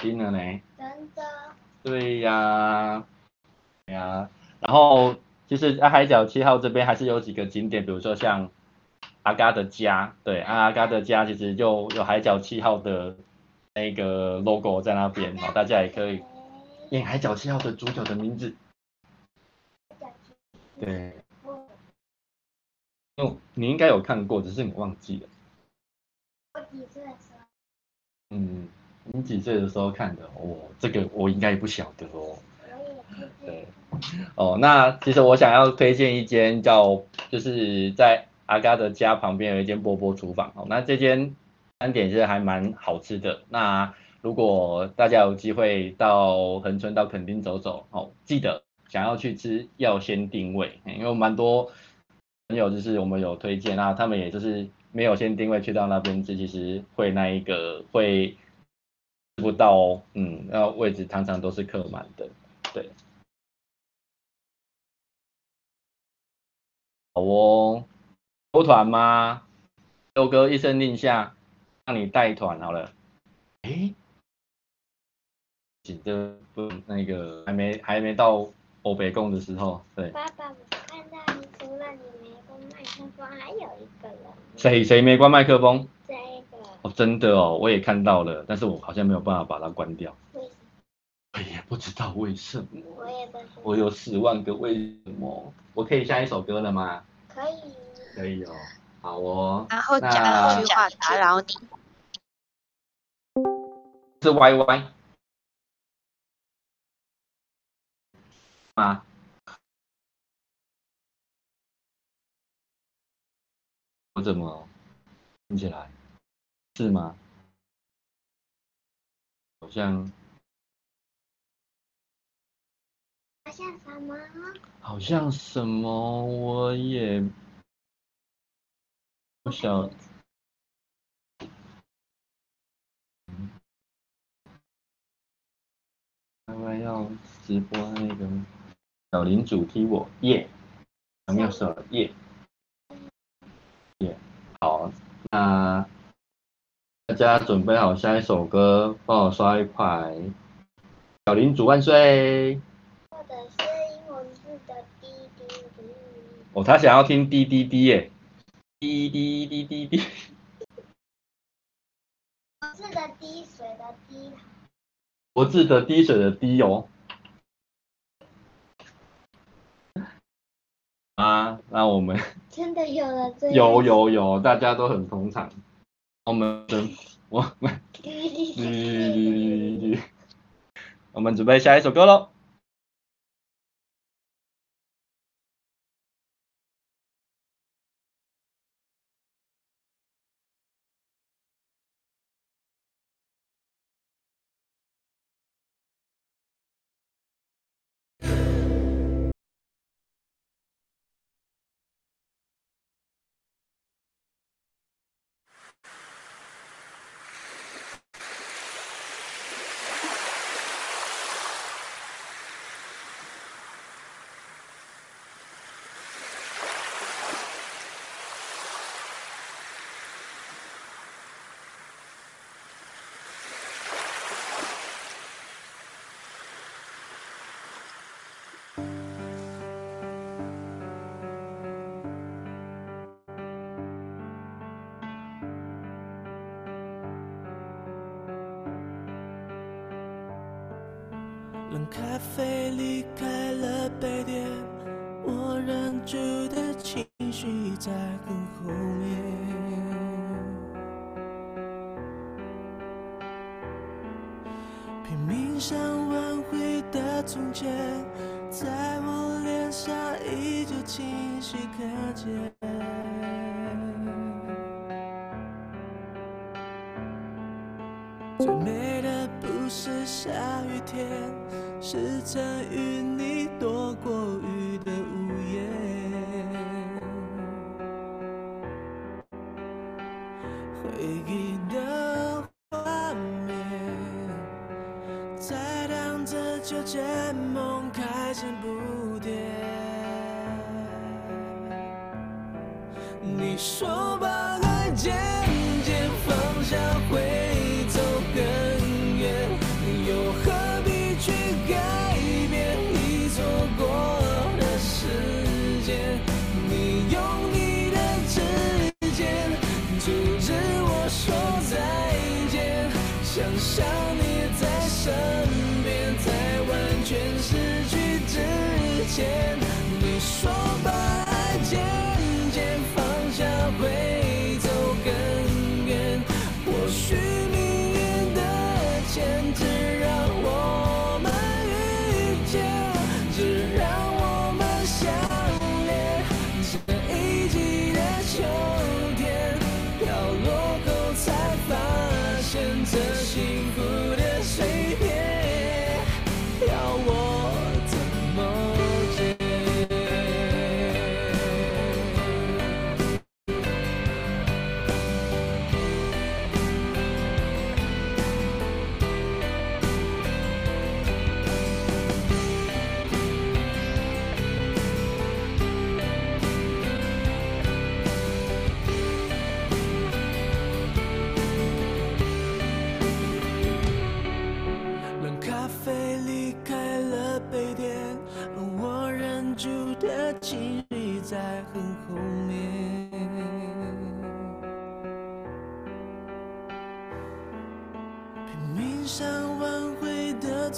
丁了呢。真的。对呀，对呀。然后其实在海角七号这边还是有几个景点，比如说像阿嘎的家，对，阿嘎的家其实就有海角七号的那个 logo 在那边，好，大家也可以念海角七号的主角的名字。对。哦，你应该有看过，只是你忘记了。我几岁的时候？嗯，你几岁的时候看的？哦，这个我应该不晓得哦。对。哦，那其实我想要推荐一间叫，就是在阿嘎的家旁边有一间波波厨房。哦，那这间餐点其实还蛮好吃的。那如果大家有机会到恒春到垦丁走走，哦，记得想要去吃要先定位，因为蛮多。朋友就是我们有推荐，那他们也就是没有先定位去到那边吃，其实会那一个会不到哦，嗯，那位置常常都是客满的，对。好哦，揪团吗？六哥一声令下，让你带团好了。诶，紧着不那个还没还没到欧北贡的时候，对。爸爸，我看到你除了你没关麦克风。还有一个人，谁谁没关麦克风？这个哦，真的哦，我也看到了，但是我好像没有办法把它关掉。我也不知道为什么。我也不知道。我有十万个为什么。我可以下一首歌了吗？可以。可以哦，好哦。然后讲一句话打扰你。是 Y Y 吗？我怎么听起来是吗？好像好像什么？好像什么？我也不晓。刚刚要直播那个小林主题我耶，有没有说耶？好，那大家准备好下一首歌，帮我刷一排。小林主万岁！或者是英文字的滴滴滴。哦，他想要听滴滴滴耶，滴滴滴滴滴。我字的滴水的滴。我字的滴水的滴哦。啊，那我们真的有了这有有有，大家都很捧场。我们我们我们准备下一首歌喽。咖啡离开了杯垫，我忍住的情绪在很后面。拼命想挽回的从前，在我脸上依旧清晰可见。最美的不是下雨天。是在与你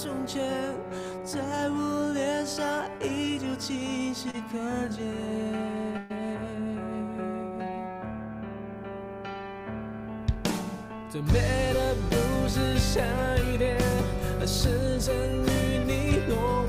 从前，在我脸上依旧清晰可见。最美的不是下雨天，而是曾与你躲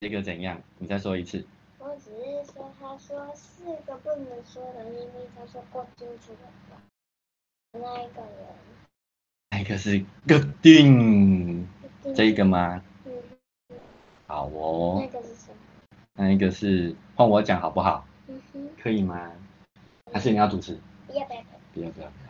这个怎样？你再说一次。我只是说，他说四个不能说的秘密，他说够清楚了吧？那一个人，那个是个定，这一个吗？嗯，好哦那。个是什么？那一个是换我讲好不好？嗯哼，可以吗？还是你要主持？不要不要，不要不要不要。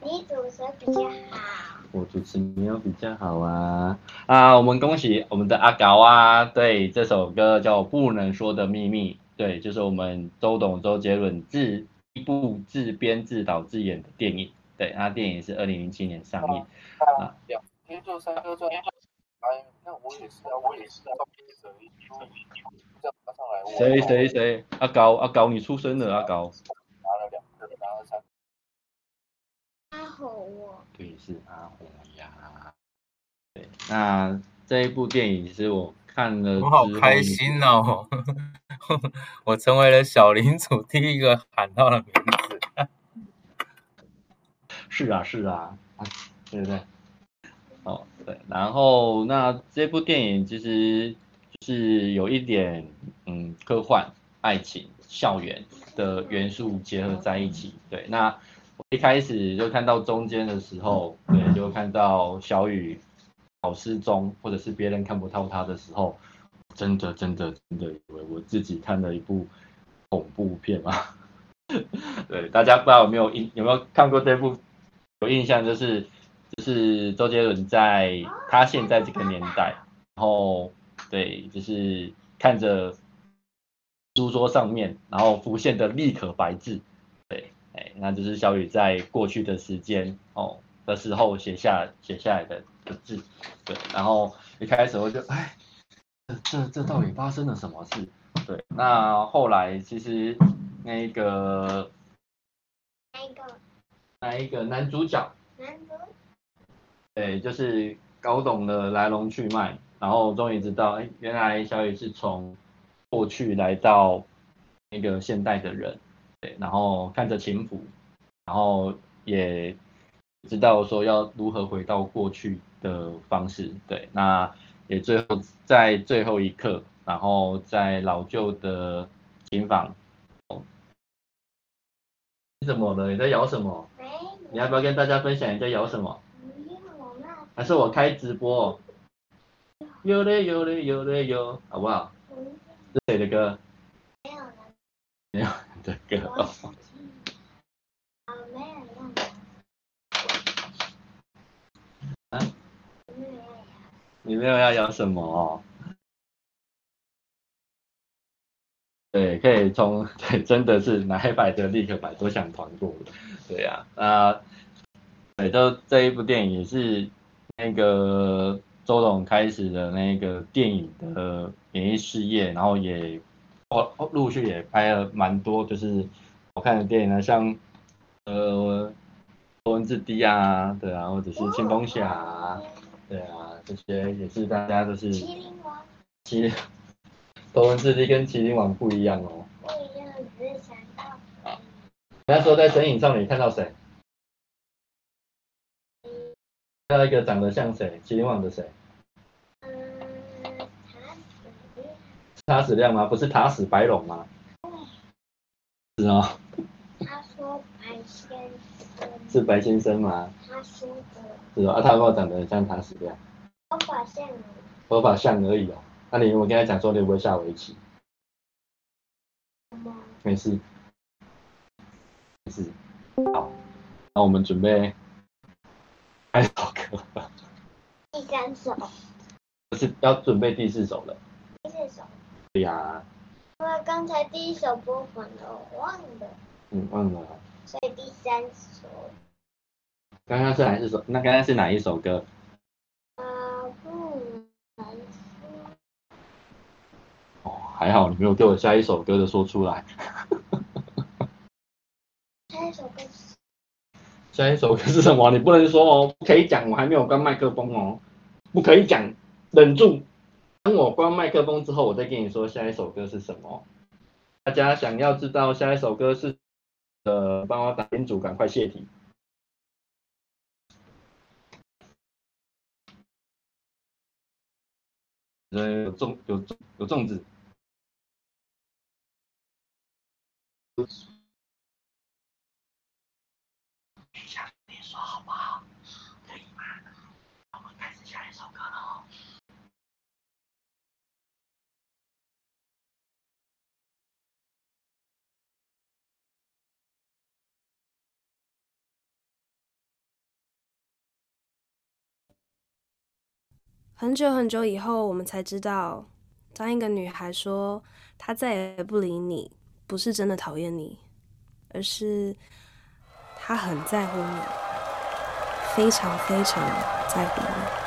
你主持比较好。我主持没有比较好啊啊！我们恭喜我们的阿高啊！对，这首歌叫《不能说的秘密》，对，就是我们周董周杰伦自一部自编自导自演的电影，对，他电影是二零零七年上映啊。两天就三颗钻，哎，那我也是啊，我也是啊，这样马上来。谁谁谁？阿高阿高，你出生了，阿高。拿了两颗，拿了三颗。阿红哦，对，是阿红呀。对，那这一部电影其实我看了，我好开心哦！我成为了小领主第一个喊到的名字。是啊，是啊，啊，对不对？哦，对，然后那这部电影其实就是有一点嗯科幻、爱情、校园的元素结合在一起。对，那。我一开始就看到中间的时候，对，就看到小雨好失踪，或者是别人看不到他的时候，真的真的真的以为我自己看了一部恐怖片嘛。对，大家不知道有没有印有没有看过这部？有印象就是就是周杰伦在他现在这个年代，然后对，就是看着书桌上面，然后浮现的立可白字，哎，那就是小雨在过去的时间哦的时候写下写下来的的字，对，然后一开始我就哎，这这这到底发生了什么事？对，那后来其实那个。那一个？那一个男主角？男主？对，就是搞懂了来龙去脉，然后终于知道，哎，原来小雨是从过去来到那个现代的人，对，然后看着琴谱，然后也知道说要如何回到过去的方式，对，那也最后在最后一刻，然后在老旧的琴房。你怎么了？你在摇什么？你要不要跟大家分享你在摇什么？还是我开直播？有嘞有嘞有嘞有，好不好？是谁的歌？没有了。没有的歌。我想听。啊，你没有要养什么？对，可以从 对，真的是哪一百的立可白都想团过的，对呀、啊，那对，就这一部电影也是那个周董开始的那个电影的演艺事业，然后也哦陆续也拍了蛮多就是好看的电影呢，像呃头文字 D 啊，对啊，或者是青蜂侠，啊对啊，这些也是大家都是麒麟王。麒头文字 D 跟麒麟王不一样哦。不一样，只是想到。好，那时候在神隐少女看到谁？看到一个长得像谁？麒麟王的谁？亮。塔矢亮吗？不是塔矢白龙吗？对。是哦。他说白先生。是白先生吗？他说的。是哦，啊，他有没有长得很像塔矢亮？头发像。头发像而已哦。那你有没有跟他讲说你会不会下围棋？没事，没事。好，那我们准备开首歌。第三首。不是要准备第四首了。对呀。因为刚才第一首播放了，我忘了。嗯，忘了。所以第三首。刚刚是哪一首？那刚刚是哪一首歌？啊，不还好你没有给我下一首歌的说出来。下一首歌是？下一首歌是什么？你不能说哦，不可以讲，我还没有关麦克风哦，不可以讲，忍住。等我关麦克风之后，我再跟你说下一首歌是什么。大家想要知道下一首歌是？呃，帮我打编组，赶快泄题。呃，有粽有有粽子。等一下，你说好不好？很久很久以后，我们才知道，当一个女孩说她再也不理你。不是真的讨厌你，而是她很在乎你，非常非常在乎你。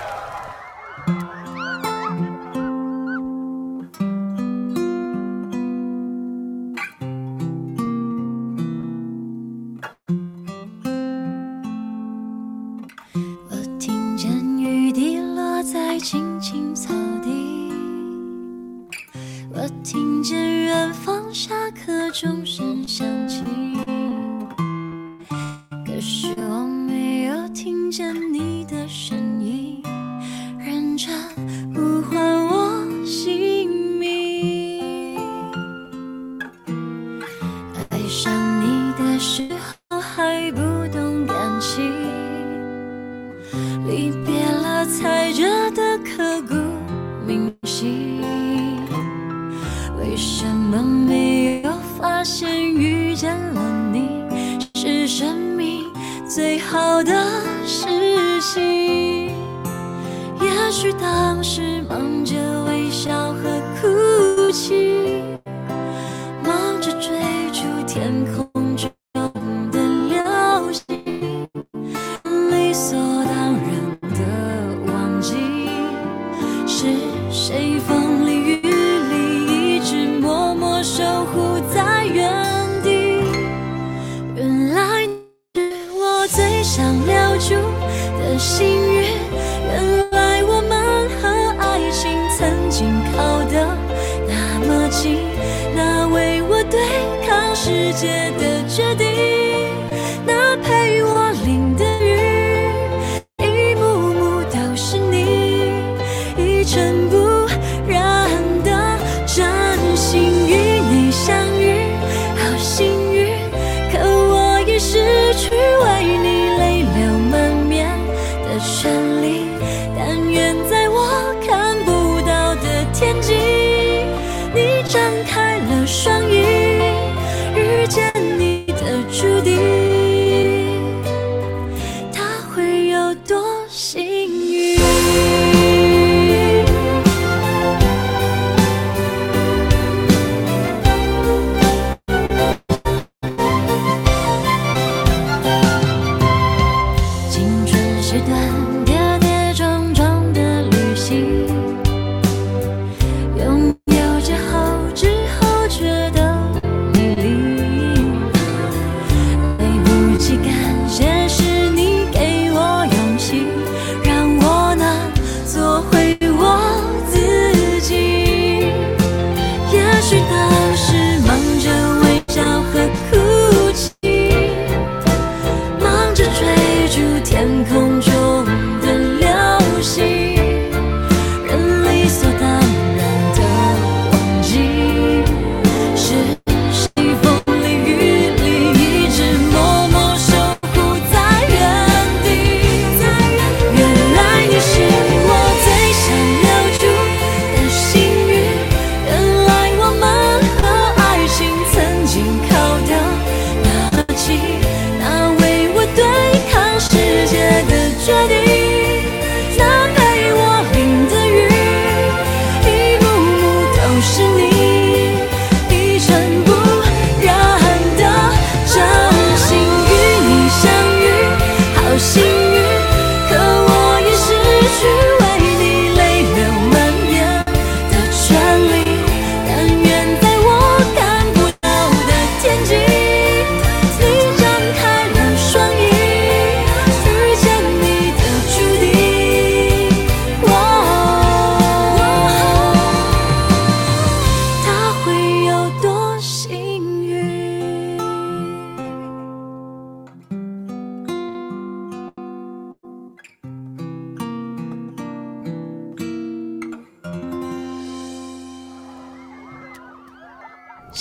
最好的事情？也许当时忙着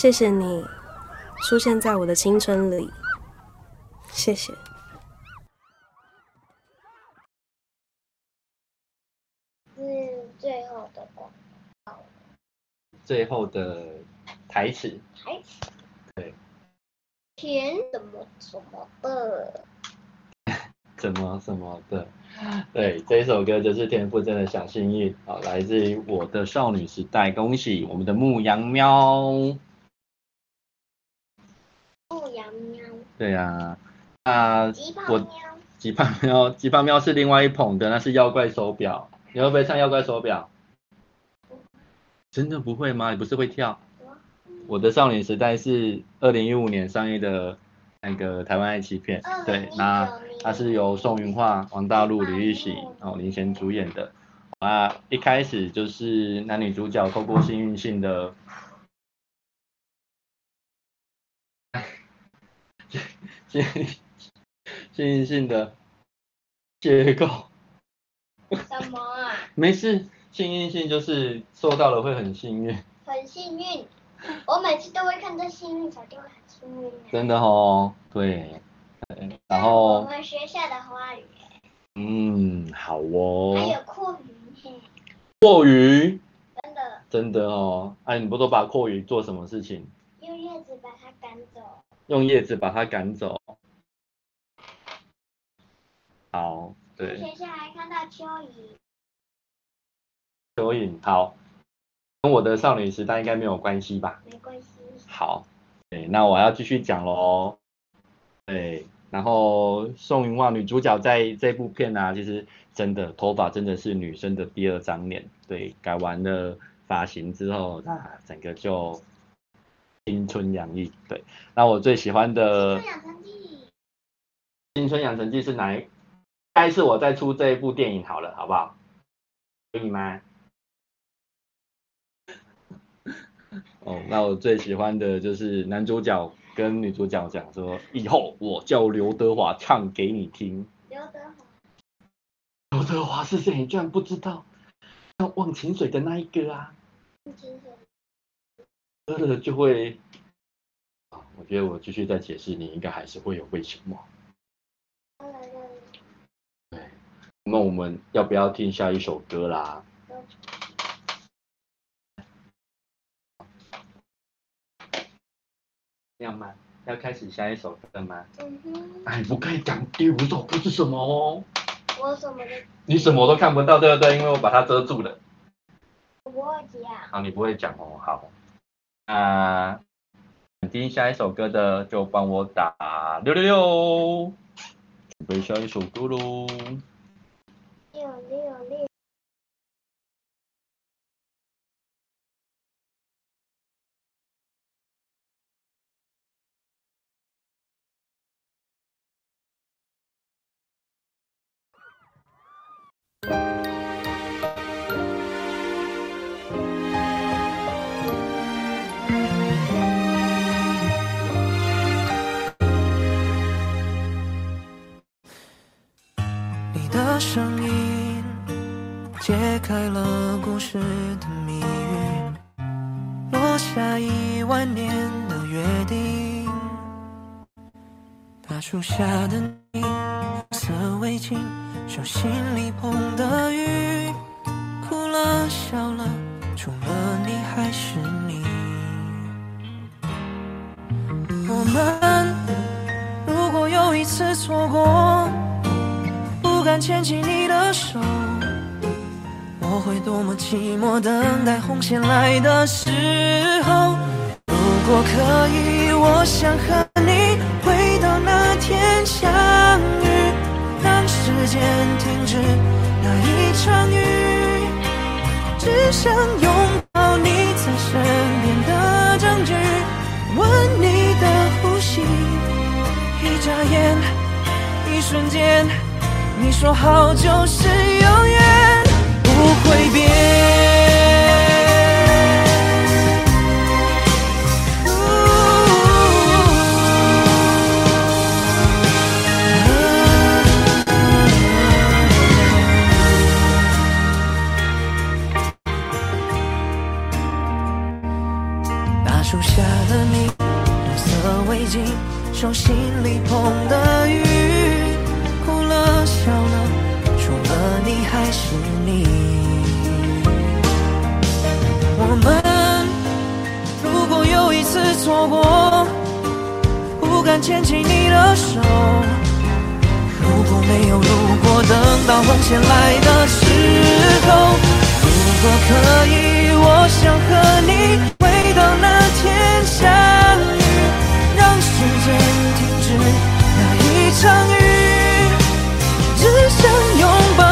谢谢你出现在我的青春里，谢谢。是最后的广告。最后的台词。台词。对。甜什么什么的。什么什么的。对，这一首歌就是田馥甄的小幸运，好，来自于我的少女时代，恭喜我们的牧羊喵。对呀、啊，啊，我吉胖喵，吉胖喵是另外一捧的，那是妖怪手表。你会不会唱妖怪手表？真的不会吗？你不是会跳？我的少女时代是二零一五年上映的那个台湾爱情片，对，那它是由宋云桦、王大陆、李玉玺然后领衔主演的。啊，一开始就是男女主角透过幸运性的。幸幸运性的结构。什么啊？没事，幸运性就是收到了会很幸运。很幸运，我每次都会看到幸运草，就会很幸运、啊。真的哦，对，然后。我们学校的花园。嗯，好哦。还有阔鱼。阔鱼，真的。真的哦。哎、啊，你不都把阔鱼做什么事情？用叶子把它赶走。用叶子把它赶走。好，对。接下来看到蚯蚓。蚯蚓，好。跟我的少女时代应该没有关系吧？没关系。好，对，那我要继续讲喽。对，然后宋云旺女主角在这部片啊，其实真的头发真的是女生的第二张脸。对，改完了发型之后，那整个就青春洋溢。对，那我最喜欢的《青春养成记》，《青春养成记》是哪一？下一次我再出这一部电影好了，好不好？可以吗？哦，那我最喜欢的就是男主角跟女主角讲说，以后我叫刘德华唱给你听。刘德华，刘德华是谁？你居然不知道？像忘情水的那一个啊。忘情水。喝了就会。我觉得我继续再解释，你应该还是会有为什么。对，那我们要不要听下一首歌啦？这样吗？要开始下一首歌吗？嗯哼。哎，不可以讲第五首歌是什么哦。我什么都。你什么都看不到，对不对？因为我把它遮住了。我不会讲。好，你不会讲哦。好。啊，听下一首歌的就帮我打六六六，准备下一首歌喽。你的声音解开了故事的谜语，落下一万年的约定。大树下的你，红色围巾。手心里捧的雨，哭了笑了，除了你还是你。我们如果有一次错过，不敢牵起你的手，我会多么寂寞，等待红线来的时候。如果可以，我想和时间停止那一场雨，只想拥抱你在身边的证据，吻你的呼吸。一眨眼，一瞬间，你说好就是永远，不会变。手心里捧的雨，哭了笑了，除了你还是你。我们如果有一次错过，不敢牵起你的手。如果没有如果，等到红线来的时候，如果可以，我想和你回到那天相遇。让时间停止那一场雨，只想拥抱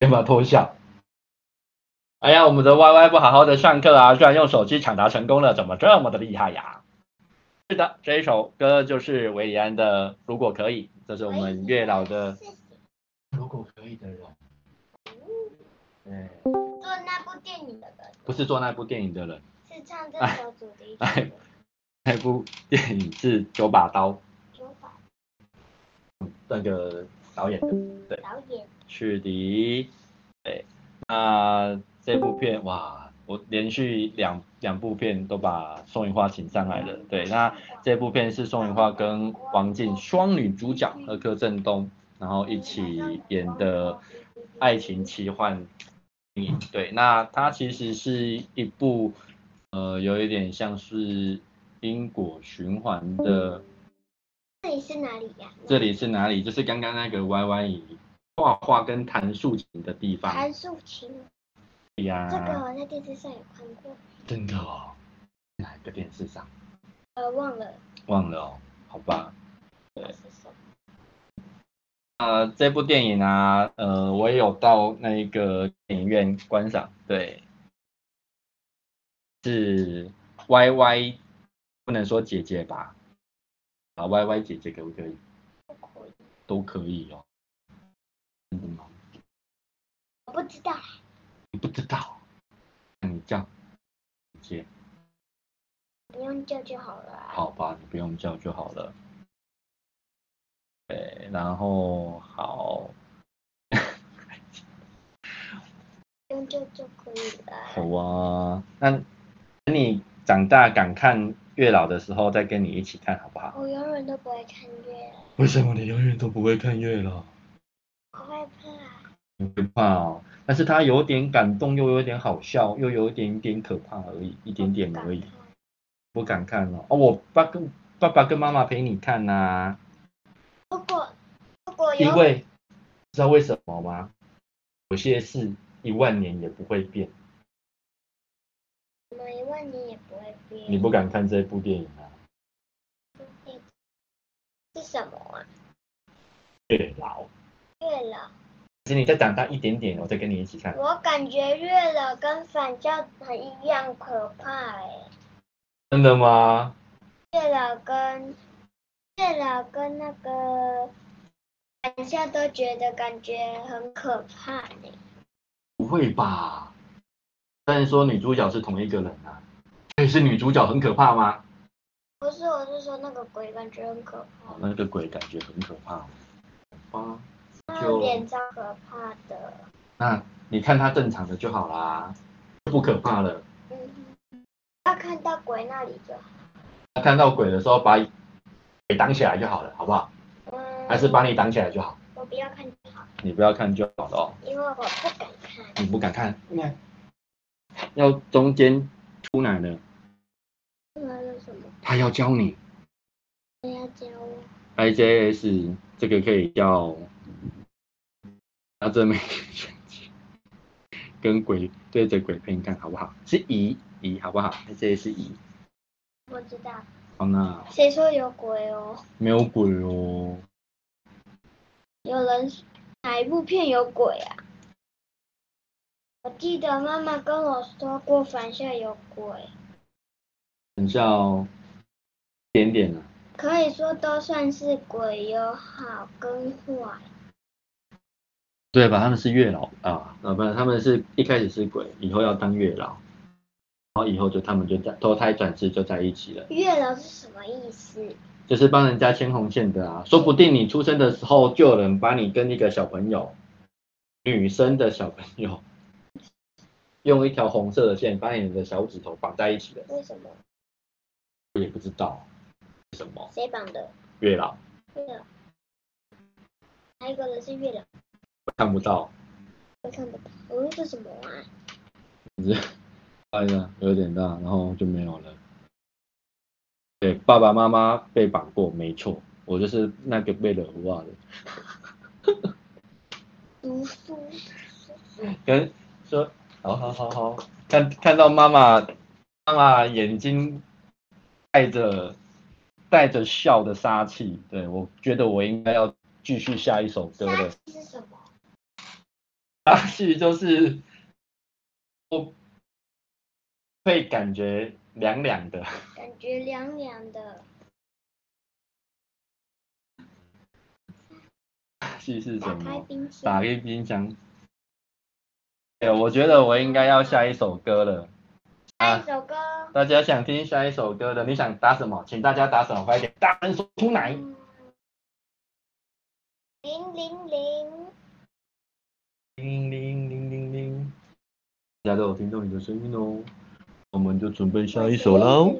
先把脱下。哎呀，我们的 Y Y 不好好的上课啊，居然用手机抢答成功了，怎么这么的厉害呀？是的，这一首歌就是韦礼安的《如果可以》，这是我们月老的《如果可以》的人。对，做那部电影的人，不是做那部电影的人，是唱这首主题曲 那部电影是九把刀，九把，那个导演的，对，导演，是的，对，那这部片哇，我连续两两部片都把宋芸花请上来了，对，那这部片是宋芸花跟王静双女主角和柯震东，然后一起演的爱情奇幻。电影，对，那它其实是一部，呃，有一点像是因果循环的。这里是哪里呀？这里是哪里？就是刚刚那个 Y Y 椅画画跟弹竖琴的地方。弹竖琴。对呀。这个我在电视上有看过。真的哦？哪个电视上？呃，忘了。忘了哦，好吧。对。呃，这部电影啊，呃，我也有到那个电影院观赏，对，是 Y Y，不能说姐姐吧？啊，Y Y 姐姐可不可以？都可以。都可以哦。真的吗？我不知道。你不知道？那你叫姐姐。不用叫就好了啊。好吧，你不用叫就好了。对，然后好，用叫就可以了。好啊，那等你长大敢看月老的时候，再跟你一起看好不好？我永远都不会看月老。为什么你永远都不会看月老？我害怕。你会怕哦，但是他有点感动，又有点好笑，又有一点点可怕而已，一点点而已。不敢看哦，哦，我爸跟爸爸跟妈妈陪你看呐、啊。如果如果因为知道为什么吗？有些事一万年也不会变。什么一万年也不会变？你不敢看这部电影啊？是什么啊？月老。月老。其实你再长大一点点，我再跟你一起看。我感觉月老跟反教很一样可怕哎。真的吗？月老跟。月老跟那个反校都觉得感觉很可怕呢。不会吧？但是说女主角是同一个人啊，所以是女主角很可怕吗？不是，我是说那个鬼感觉很可怕。那个鬼感觉很可怕。啊，就脸超可怕的。那你看他正常的就好啦，不可怕了。嗯，要看到鬼那里就好。他看到鬼的时候把。给挡起来就好了，好不好？嗯。还是把你挡起来就好。我不要看就好。你不要看就好了哦。因为我不敢看。你不敢看？应该要中间出来的。他要教你。他要教我。IJS 这个可以叫，拿着美跟鬼对着鬼片看好不好？是乙乙好不好？IJS 是乙。我知道。好那。谁说有鬼哦？没有鬼哦。有人哪一部片有鬼啊？我记得妈妈跟我说过，反校有鬼。返校点点啊。可以说都算是鬼，有好跟坏。对吧？他们是月老啊，啊不，他们是一开始是鬼，以后要当月老，然后以后就他们就在投胎转世就在一起了。月老是什么意思？就是帮人家牵红线的啊，说不定你出生的时候就有人把你跟一个小朋友，女生的小朋友，用一条红色的线把你的小指头绑在一起的。为什么？我也不知道为什么。谁绑的？月老。月老。还有一个人是月老。看不到，我看不到，我这什么啊？是，哎呀，有点大，然后就没有了。对，爸爸妈妈被绑过，没错，我就是那个被惹蛊的。读书。跟说，好好好好，看看到妈妈，妈妈眼睛带着带着笑的杀气，对，我觉得我应该要继续下一首歌了。是什么？杀气就是我会感觉凉凉的，感觉凉凉的。杀气是什么？打开冰箱。打开冰箱。对，我觉得我应该要下一首歌了。下一首歌。啊，大家想听下一首歌的，你想打什么？请大家打什么？快点，大声说出来。零零零。零零零零零，大家都有听到你的声音哦，我们就准备下一首喽。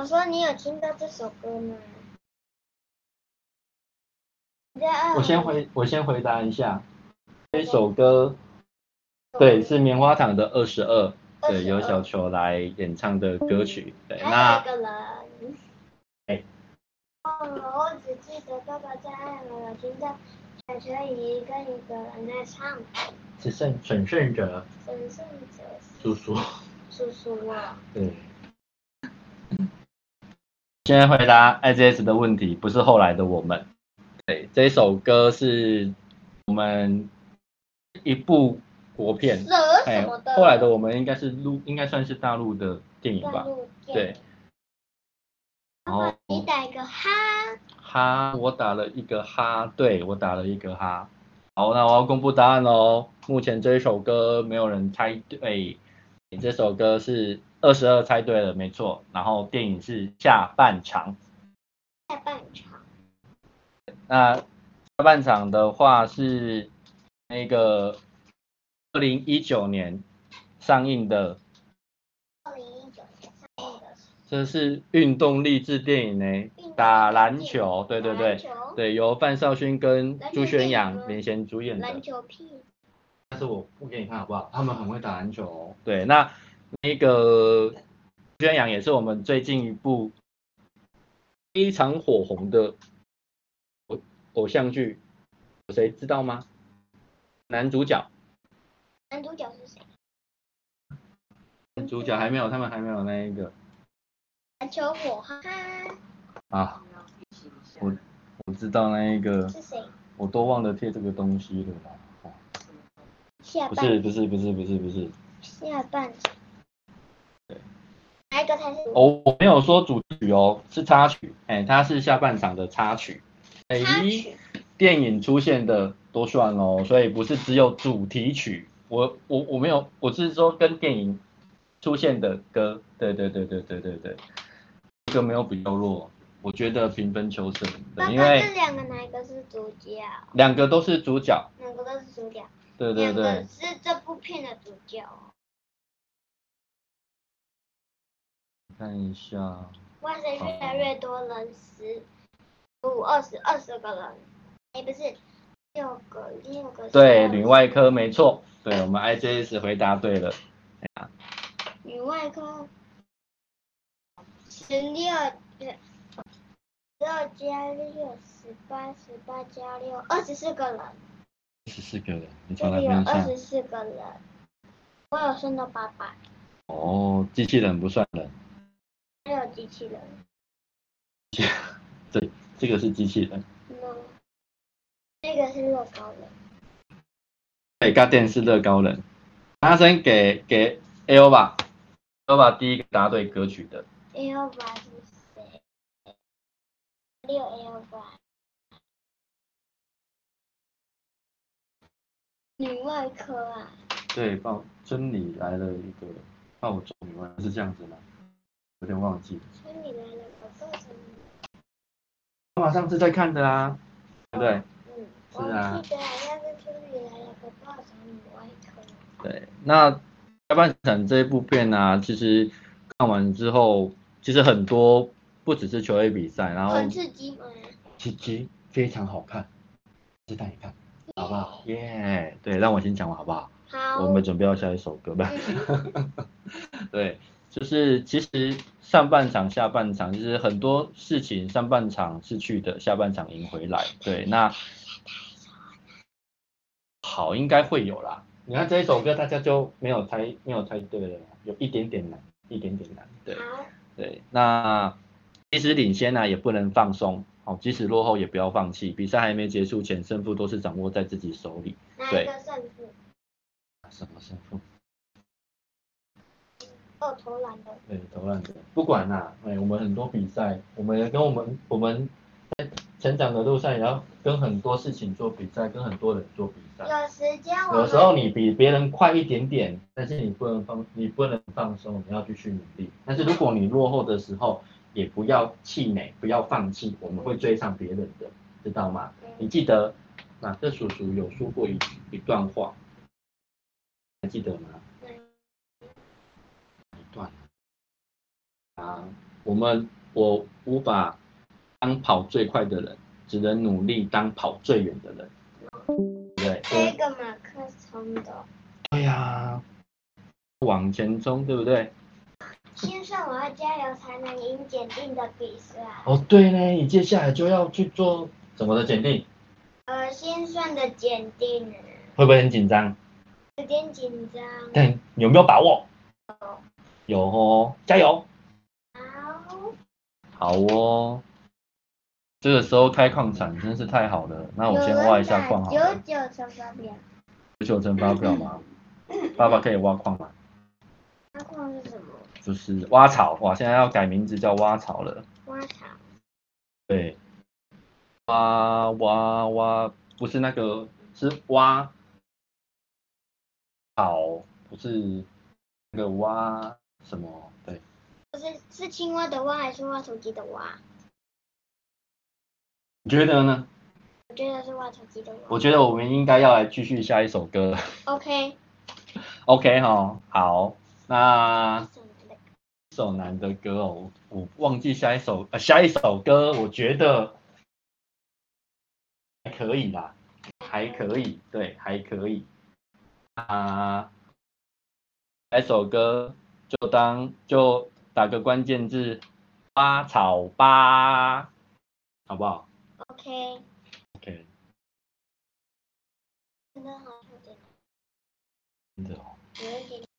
我说你有听到这首歌吗？我先回我先回答一下，这首歌，对，是棉花糖的二十二，对，由小球来演唱的歌曲，对，那。哎。哦，我只记得爸爸在爱我，我听到小球一个一个人在唱。只剩胜胜者。胜胜者。叔叔。叔叔啊。对。先回答 IGS 的问题，不是后来的我们。对，这首歌是我们一部国片，哎，后来的我们应该是录，应该算是大陆的电影吧？对。然后你打一个哈。哈，我打了一个哈，对，我打了一个哈。好，那我要公布答案喽。目前这一首歌没有人猜对，这首歌是。二十二猜对了，没错。然后电影是下半场。下半场。那下半场的话是那个二零一九年上映的。二零一九年上映的。这是运动励志电影呢，打篮球，对对对，对，由范少勋跟朱轩洋领衔主演的。篮球屁。但是我不给你看好不好？他们很会打篮球哦。对，那。那个宣扬也是我们最近一部非常火红的偶偶像剧，有谁知道吗？男主角？男主角是谁？男主角还没有，他们还没有那一个篮球火哈哈啊！我我知道那一个是谁？我都忘了贴这个东西了不是不是不是不是不是下半场。哪一个才是？哦，我没有说主题曲哦，是插曲。哎，它是下半场的插曲。哎，电影出现的都算哦，所以不是只有主题曲。我我我没有，我是说跟电影出现的歌。对对对对对对对，这个没有比较弱。我觉得平分秋色。因为这两个哪一个是主角？两个都是主角。两个都是主角。对对对。是这部片的主角。看一下，哇塞，越来越多人，十五、二十、二十个人，哎，不是，六个，六个。对，女外科没错，对，我们 IJS 回答对了。女外科，十六，十六加六，十八，十八加六，二十四个人。二十四个人，你这里有二十四个人，我有算到八百。哦，机器人不算人。还有机器人，对，这个是机器人。No，这个是乐高人。对，家电是乐高人。大声给给 L 吧，L 吧，第一个答对歌曲的。L 吧是谁？六 L 吧。女外科啊。对，报真理来了一个澳洲女外，是这样子吗？有点忘记我马上是在看的啦，对不对？嗯，是啊。对，那下半场这一部片呢、啊，其实看完之后，其实很多不只是球类比赛，然后很刺激吗？刺激，非常好看，值得你看，好不好？耶、yeah，对，让我先讲完好不好？好。我们准备要下一首歌吧。对。就是其实上半场、下半场，就是很多事情上半场失去的，下半场赢回来。对，那好，应该会有啦。你看这一首歌，大家就没有猜，没有猜对了，有一点点难，一点点难。对，对。那即使领先呢、啊，也不能放松。好，即使落后也不要放弃。比赛还没结束前，胜负都是掌握在自己手里。对。什么胜负？哦，投篮的。对，投篮的，不管啦、啊，哎，我们很多比赛，我们也跟我们我们在成长的路上，也要跟很多事情做比赛，跟很多人做比赛。有时间，有时候你比别人快一点点，但是你不能放，你不能放松，你要继续努力。但是如果你落后的时候，也不要气馁，不要放弃，我们会追上别人的，知道吗？你记得，马克叔叔有说过一一段话，还记得吗？啊，我们我无法当跑最快的人，只能努力当跑最远的人。对，这个马克冲的。对呀、啊，往前冲，对不对？先算我要加油才能赢检定的比赛。哦，对呢，你接下来就要去做什么的检定？呃，心算的检定。会不会很紧张？有点紧张。但有没有把握？有，有哦，加油！好。好哦。这个时候开矿产真是太好了。那我先挖一下矿好了。九九乘法表。九九乘法表吗？爸爸可以挖矿吗？挖矿是什么？就是挖草哇！现在要改名字叫挖草了。挖草。对。挖挖挖，不是那个，是挖草，不是那个挖什么？对。不是，是青蛙的蛙还是挖土机的挖？你觉得呢？我觉得是挖土机的挖。我觉得我们应该要来继续下一首歌。OK。OK 哈，好，那一首难的歌哦，我忘记下一首，呃，下一首歌我觉得还可以啦，还可以，对，还可以。啊，下一首歌就当就打个关键字，花草吧，好不好？OK。OK。真的好有点。真的哦。有一点。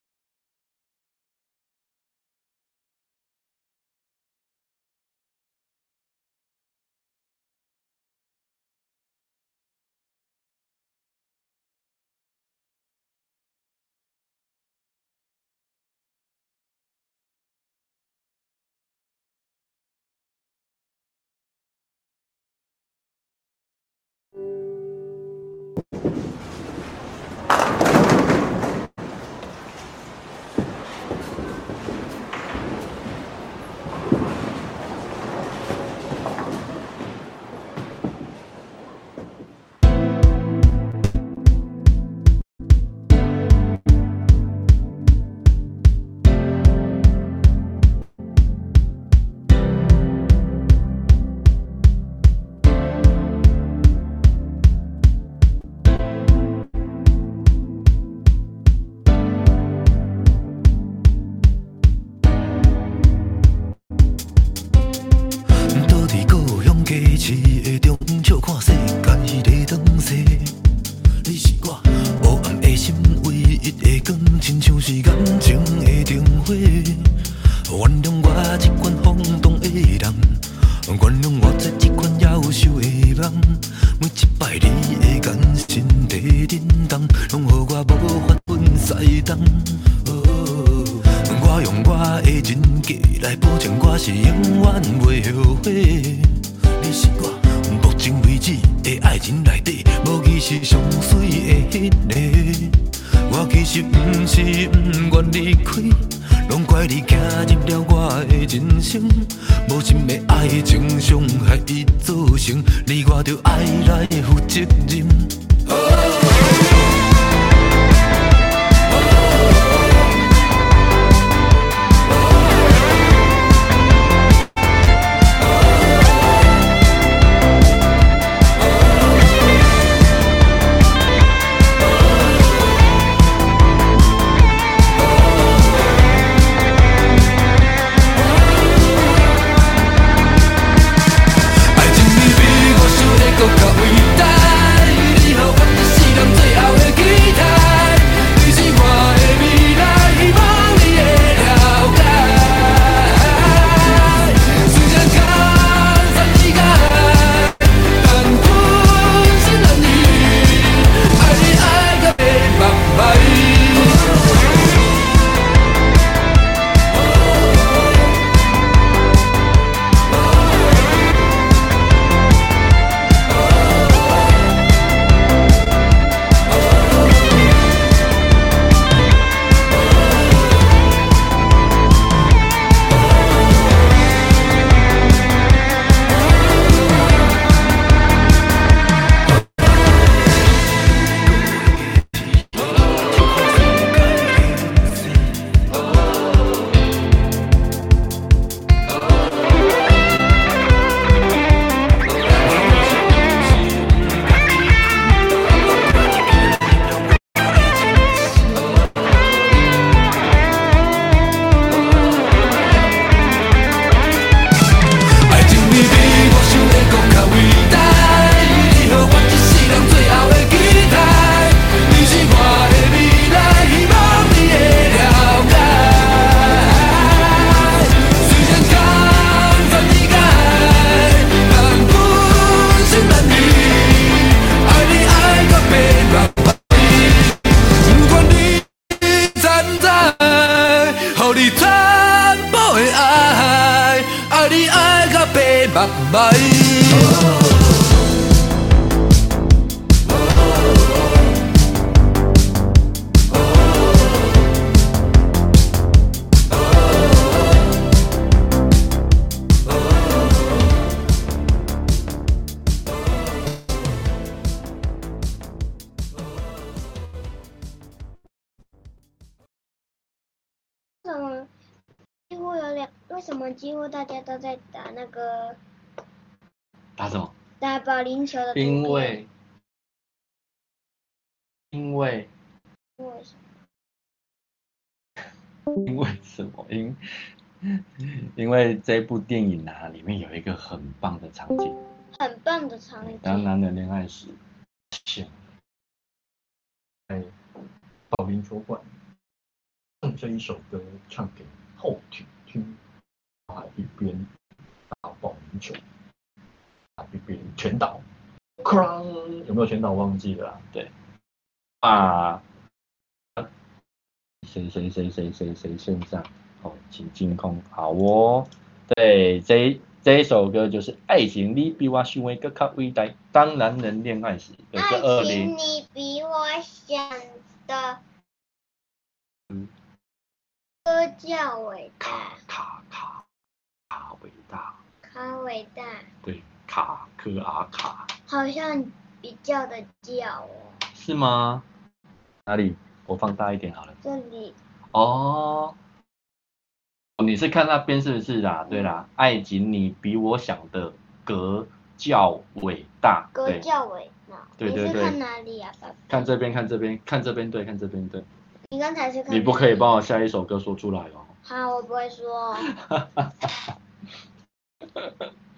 的？因为因为因为什因为什么？因因为这部电影啊，里面有一个很棒的场景，很棒的场景。当男人恋爱时，在保龄球馆。用这一首歌唱给后庭听，啊，一边打保龄球，啊，一边全倒，哐，有没有全倒忘记了？对，啊，谁谁谁谁谁谁身上？哦，请净空，好哦。对，这这一首歌就是《爱情你比我想的更加伟大》，当男人恋爱时，也是二零。爱情你比我想的。嗯。歌叫伟大，卡卡卡伟大，卡伟大，对，卡科阿卡，好像比较的叫哦，是吗？哪里？我放大一点好了。这里。哦，你是看那边是不是啦？对啦，爱情你比我想的格叫伟大，格叫伟大，对对对。看哪里啊？爸爸？看这边，看这边，看这边，对，看这边，对。你刚才是看，你不可以帮我下一首歌说出来哦。好，我不会说。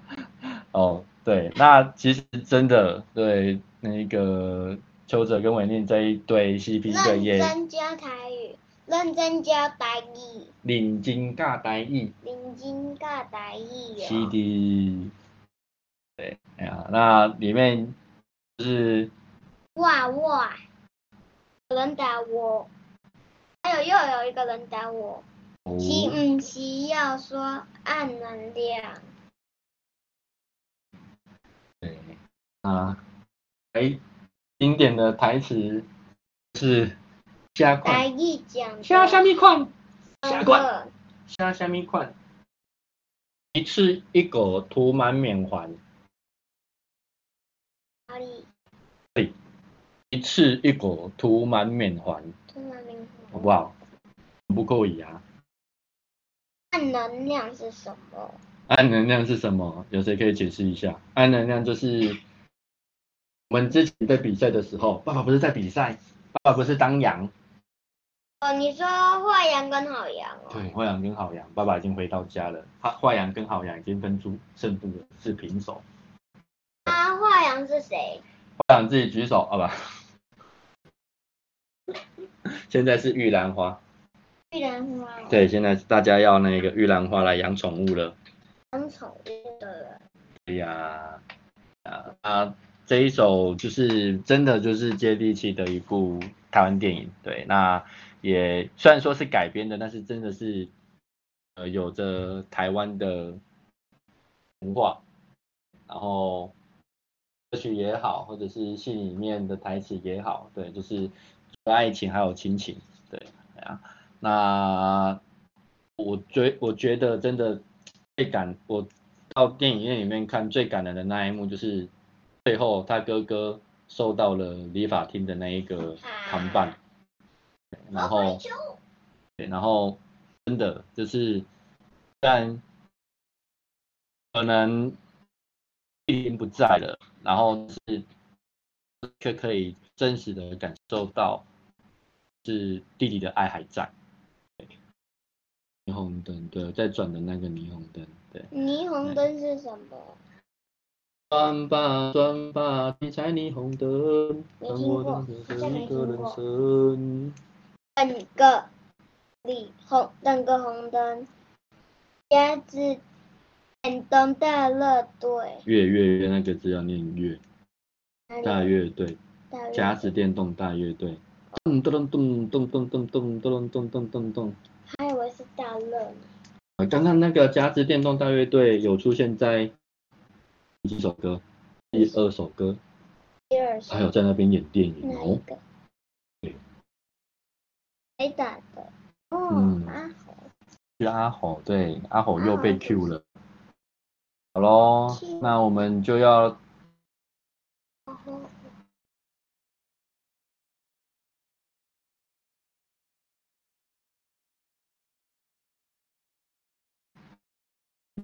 哦，对，那其实真的对那个邱泽跟伟宁这一对 CP 对也。认真教台语，认真教台语。认真教台语。认真教台语。是的。对，哎呀，那里面就是。哇哇！有人打我。还有又有一个人打我，需唔需要说暗能量？对啊，哎，经典的台词是加快。来一讲。加虾米款？加快。加虾米款？一次一个涂满面环。哪里？对，一次一个涂满面环。涂满面环。好不好？不可以啊。暗能量是什么？暗能量是什么？有谁可以解释一下？暗能量就是我们之前在比赛的时候，爸爸不是在比赛，爸爸不是当羊。哦，你说坏羊跟好羊哦？对，坏羊跟好羊，爸爸已经回到家了。他坏羊跟好羊已经分出胜负了，是平手。啊，坏羊是谁？坏羊自己举手，好吧。现在是玉兰花，玉兰花。对，现在大家要那个玉兰花来养宠物了。养宠物的人。对呀，啊啊，这一首就是真的就是接地气的一部台湾电影。对，那也虽然说是改编的，但是真的是呃有着台湾的文化，然后歌曲也好，或者是戏里面的台词也好，对，就是。爱情还有亲情，对啊，那我觉我觉得真的最感，我到电影院里面看最感人的那一幕，就是最后他哥哥受到了理发厅的那一个扛棒，然后对，然后真的就是，但可能已经不在了，然后是却可以真实的感受到。是弟弟的爱还在，霓虹灯，对，在转的那个霓虹灯，对。霓虹灯是什么？转吧转吧，你踩霓虹灯。没听过，好像没听过。等个霓虹，等个红灯，鸭子电动大乐队。月月月那个字要念月，大乐队，夹子电动大乐队。咚咚咚咚咚咚咚咚咚咚咚咚，还以为是大乐呢。刚刚那个夹子电动大乐队有出现在第几首歌？第二首歌。第二首。还有在那边演电影哦。对。谁打的？哦，嗯。是阿豪，对，阿豪又被 Q 了。好喽，那我们就要。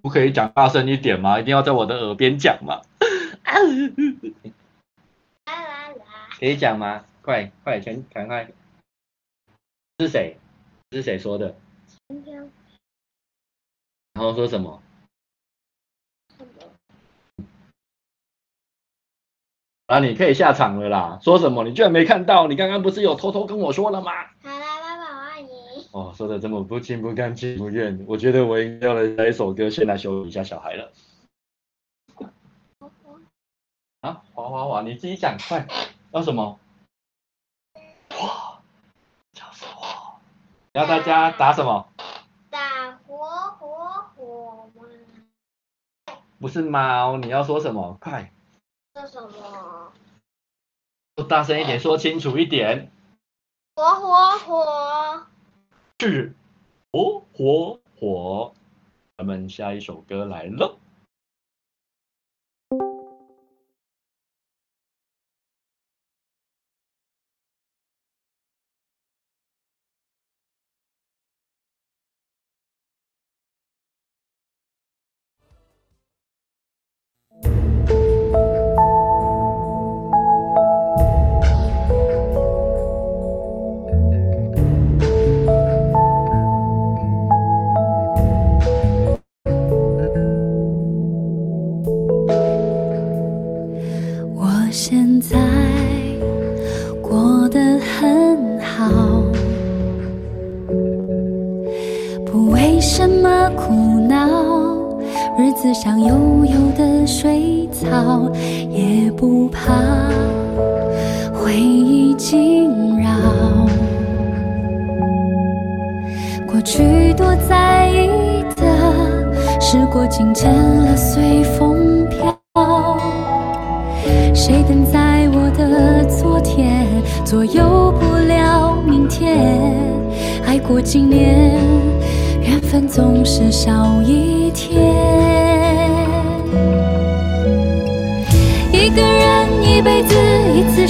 不可以讲大声一点吗？一定要在我的耳边讲吗？可以讲吗？快快，全赶快！是谁？是谁说的？然后说什么？啊，你可以下场了啦！说什么？你居然没看到？你刚刚不是有偷偷跟我说了吗？哦，说的这么不情不甘情不愿，我觉得我应该要来来一首歌，先来羞辱一下小孩了。啊，滑滑滑，你自己讲快，要什么？哇，就是我。要大家打什么？打火火火吗？不是猫，你要说什么？快。说什么？说大声一点，说清楚一点。火火火。是火火火，咱们下一首歌来了。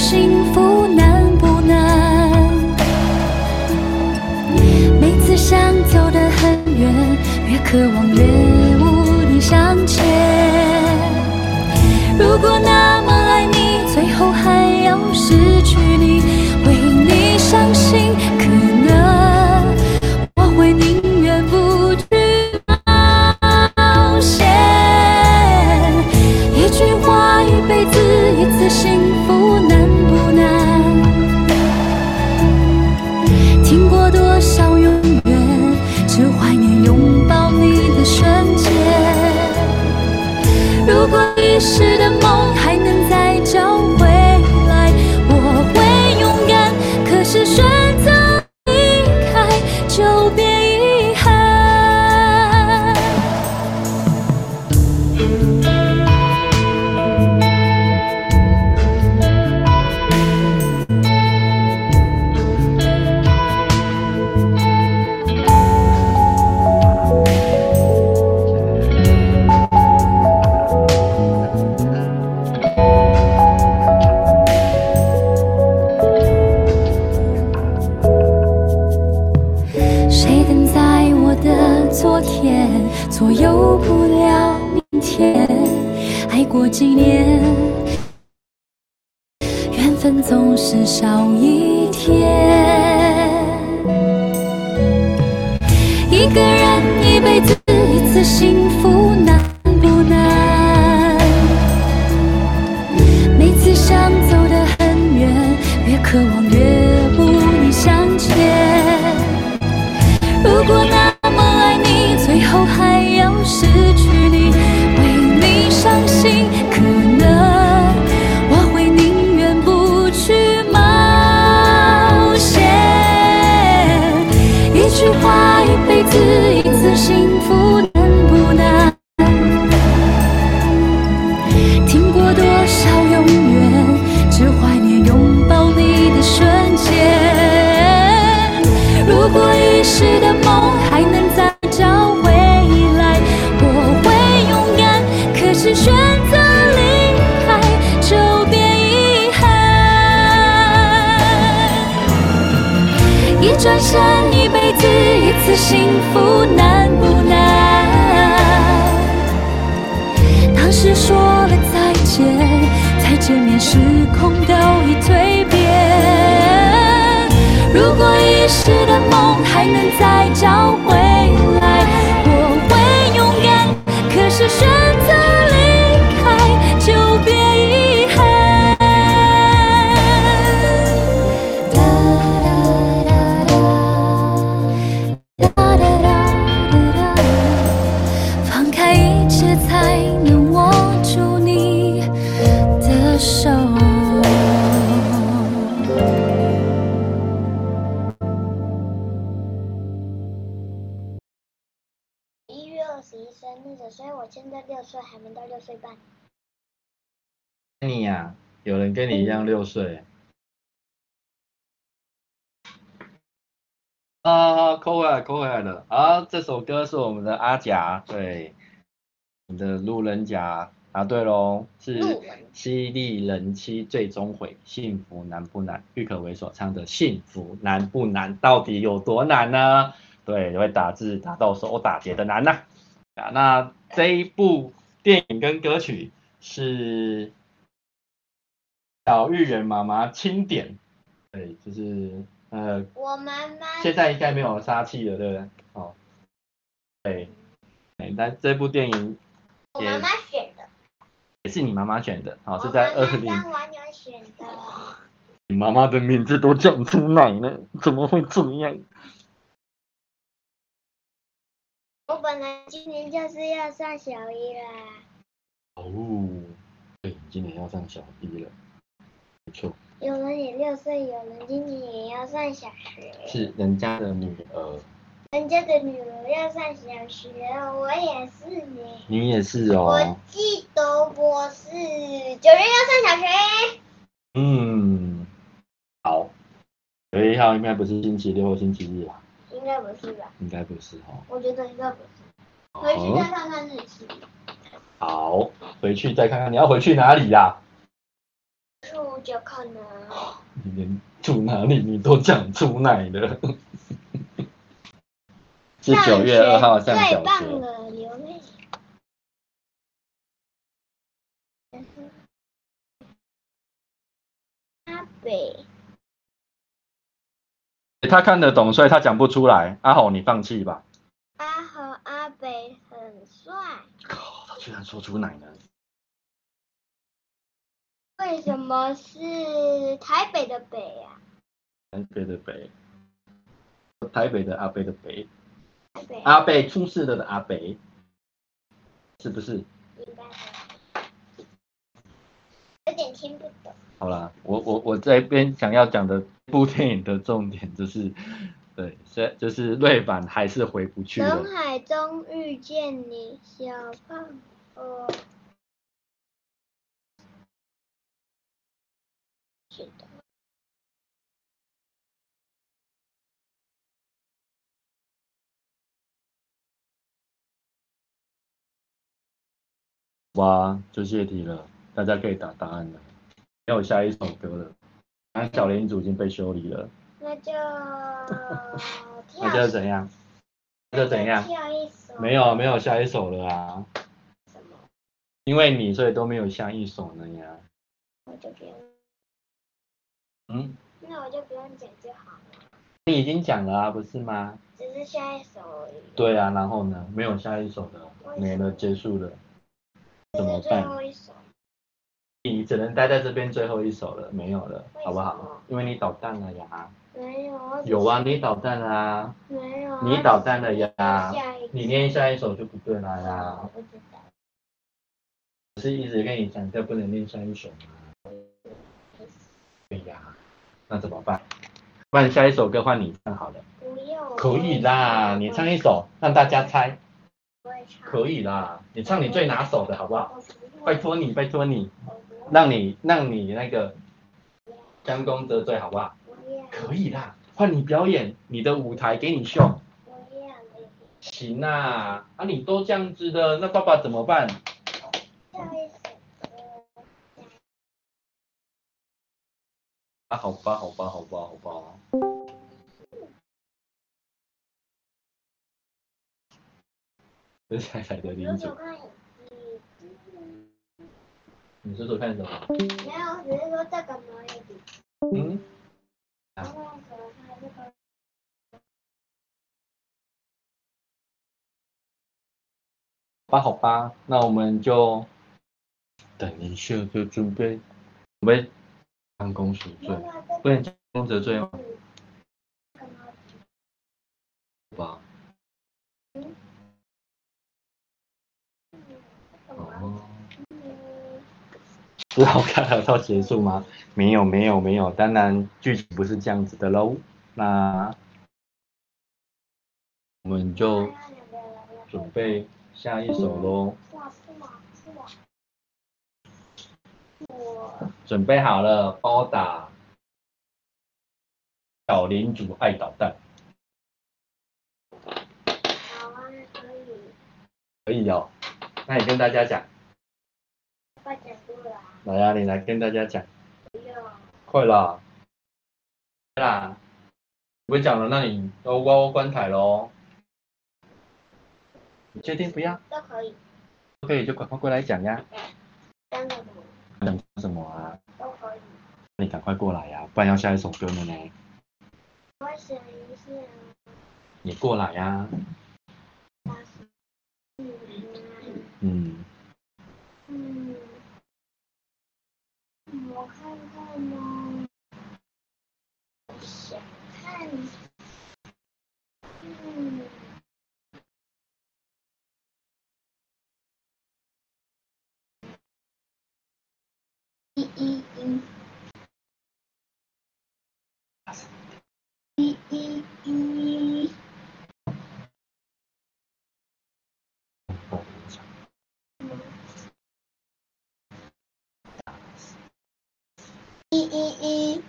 幸福难不难？每次想走得很远，越渴望越无力向前。如果那么爱你，最后还要失去你。有人跟你一样六岁。啊，扣回来，扣回来了。好，这首歌是我们的阿甲，对，你的路人甲啊对喽，是犀利人妻最终悔，幸福难不难？郁可唯所唱的幸福难不难？到底有多难呢？对，会打字打到手打结的难呐、啊。啊，那这一部电影跟歌曲是小芋圆妈妈钦点，对，就是呃，我妈妈现在应该没有杀气了，对不对？哦，对，对，但这部电影我妈妈选的，也是你妈妈选的，好，是在二零。当网友选的。你妈妈的名字都讲出来了，怎么会这样？我本来今年就是要上小一啦。哦，对，今年要上小一了，有人也六岁，有人今年也要上小学。是人家的女儿。人家的女儿要上小学，我也是呢。你也是哦。我记得我是九月要上小学。嗯，好。九月一号应该不是星期六或星期日吧。应该不是吧？应该不是哦。我觉得应该不是。回去再看看日期。好，回去再看看。你要回去哪里呀？住就可能。你连住哪里你都讲出来了。是九月二号上小学。最棒了，流泪。阿北。他看得懂，所以他讲不出来。阿豪，你放弃吧。阿豪阿北很帅。靠，他居然说出奶呢？为什么是台北的北呀？台北的北。台北的阿北的北。阿北出事了的阿北，是不是？有点听不懂。好啦，我我我这边想要讲的部电影的重点就是，对，所就是瑞版还是回不去。人海中遇见你，小胖哦。哇，就泄题了，大家可以打答案了。没有下一首歌了，那小林组已经被修理了。那就 那就怎样？那就怎样？没有没有下一首了啊。什么？因为你所以都没有下一首了呀。我就不用。嗯？那我就不用讲就好了。你已经讲了啊，不是吗？只是下一首而已。对啊，然后呢？没有下一首的，没了，结束了。怎么办？你只能待在这边最后一首了，没有了，好不好？因为你捣蛋了呀。没有。有啊，你捣蛋了啊。没有。你捣蛋了呀。你念下一首就不对了呀。我不知道。我是一直跟你讲，就不能念下一首吗？对呀。那怎么办？不然下一首歌换你唱好了。不用。可以啦，你唱一首，让大家猜。可以啦，你唱你最拿手的好不好？拜托你，拜托你。让你让你那个将功折罪好不好？可以啦，换你表演你的舞台给你秀。行啊，啊你都这样子的，那爸爸怎么办？那好吧，好吧，好吧，好吧。接下来的笔记。你说说看什么？没有，只是说这个。嗯。啊。那好吧，那我们就等一下就准备准备。将功赎罪，不能将功折罪吗？好吧。哦。是好看到结束吗？没有，没有，没有，当然剧情不是这样子的喽。那我们就准备下一首喽。准备好了，帮我打。小领主爱捣蛋。好啊，可以。可以哦，那你跟大家讲。来呀、啊，你来跟大家讲。快啦！快啦！不会讲了，那你都我我关台喽。你确定不要？都可以。都可以就赶快过来讲呀。讲什讲什么啊？都可以。那你赶快过来呀，不然要下一首歌了呢。我想一下。你过来呀。嗯。嗯。我看看呢。我想看。嗯。一一一。一一一。一一一。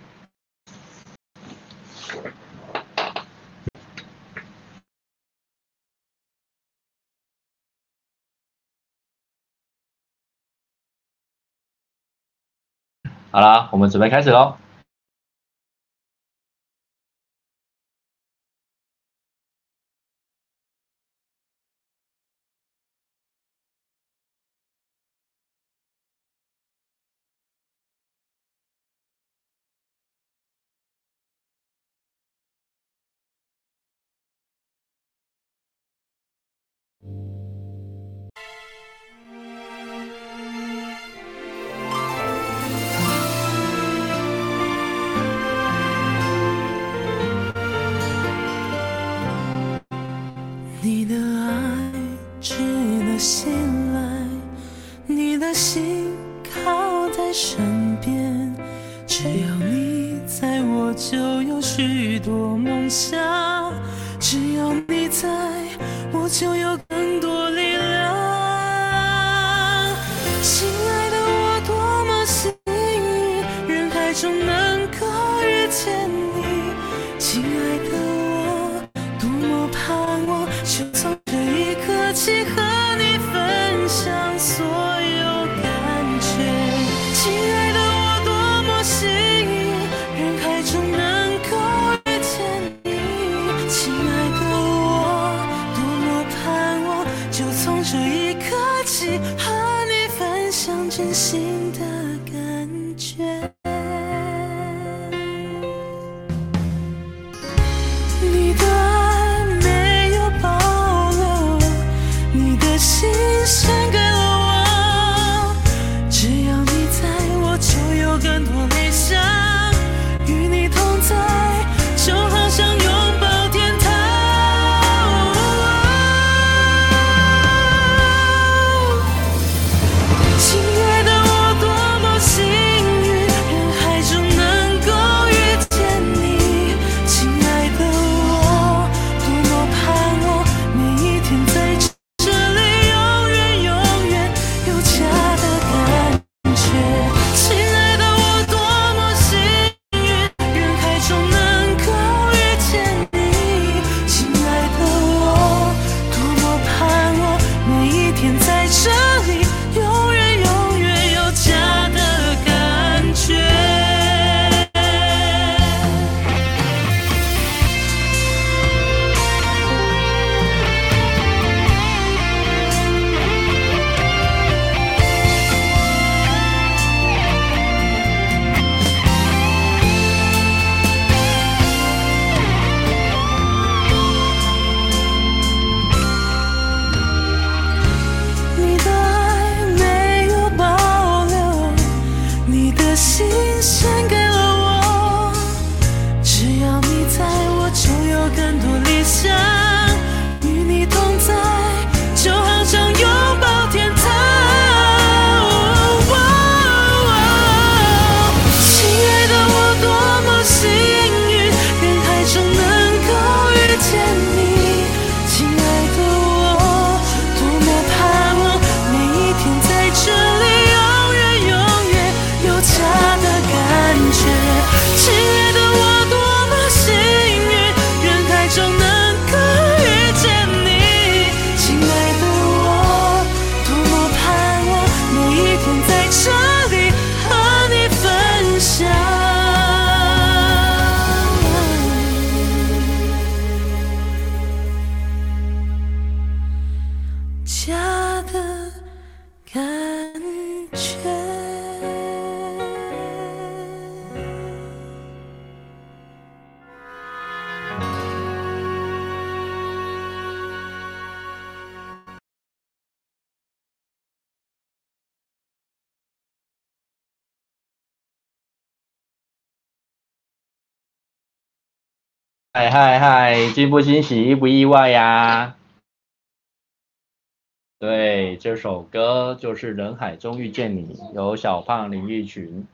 好啦，我们准备开始喽。嗨嗨嗨，惊不惊喜，意不意外呀？对，这首歌就是《人海中遇见你》，由小胖林玉群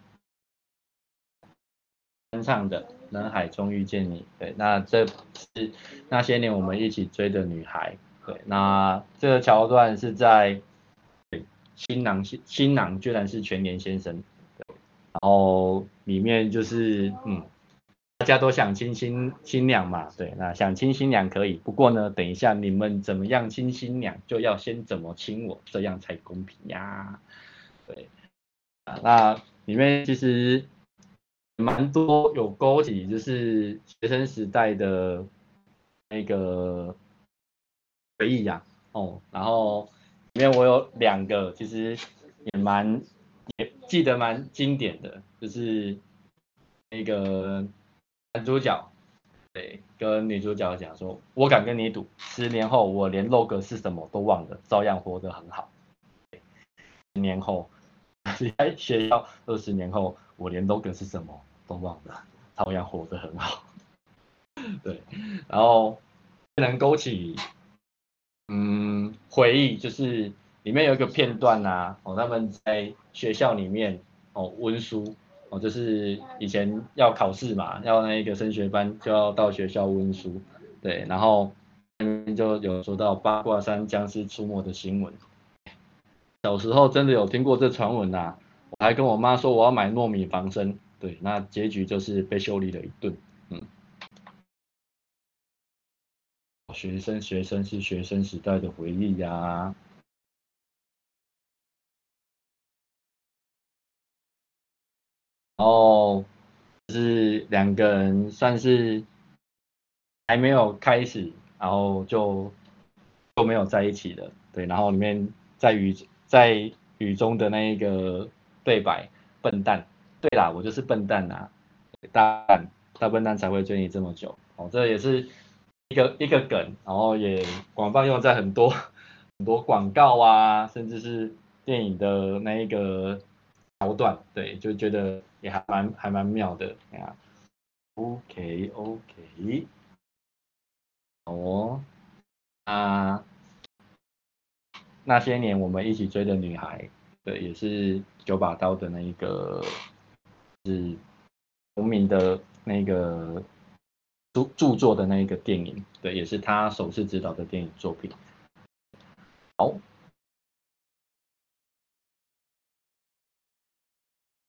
翻唱的《人海中遇见你》。对，那这是那些年我们一起追的女孩。对，那这个桥段是在新郎新新郎居然是全年先生，对，然后里面就是嗯。大家都想亲新新娘嘛，对，那想亲新娘可以，不过呢，等一下你们怎么样亲新娘，就要先怎么亲我，这样才公平呀。对，啊，那里面其实蛮多有勾起，就是学生时代的那个回忆呀，哦，然后里面我有两个，其实也蛮也记得蛮经典的，就是那个。男主角对跟女主角讲说：“我敢跟你赌，十年后我连 logo 是什么都忘了，照样活得很好。十年后，在学校二十年后，我连 logo 是什么都忘了，照样活得很好。”对，然后能勾起嗯回忆，就是里面有一个片段啊，哦他们在学校里面哦温书。哦，就是以前要考试嘛，要那个升学班就要到学校温书，对，然后就有说到八卦山僵尸出没的新闻。小时候真的有听过这传闻呐，我还跟我妈说我要买糯米防身，对，那结局就是被修理了一顿，嗯。学生学生是学生时代的回忆呀、后是两个人算是还没有开始，然后就都没有在一起了，对。然后里面在雨在雨中的那一个对白，笨蛋，对啦，我就是笨蛋啊，大大笨蛋才会追你这么久，哦，这也是一个一个梗，然后也广泛用在很多很多广告啊，甚至是电影的那一个桥段，对，就觉得。也还蛮还蛮妙的，啊，OK OK，哦，啊，那些年我们一起追的女孩，对，也是九把刀的那一个，是同名的那个著著作的那一个电影，对，也是他首次执导的电影作品，好。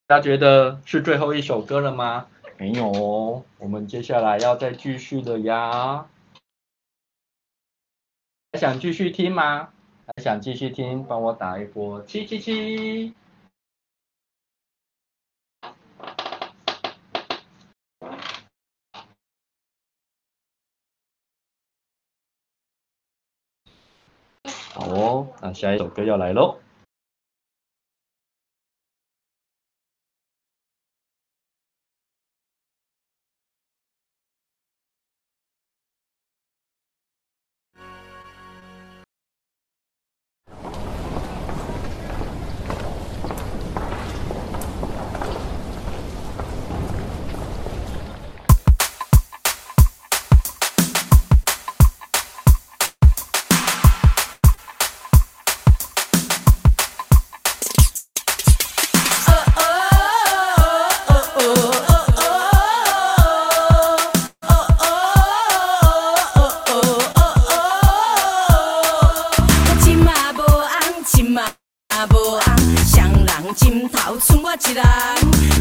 家觉得是最后一首歌了吗？没有哦，我们接下来要再继续的呀。还想继续听吗？还想继续听？帮我打一波七七七。好哦，那下一首歌要来喽。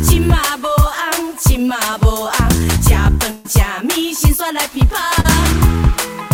钱嘛无红，亲嘛无红，食饭食面，心酸来琵琶。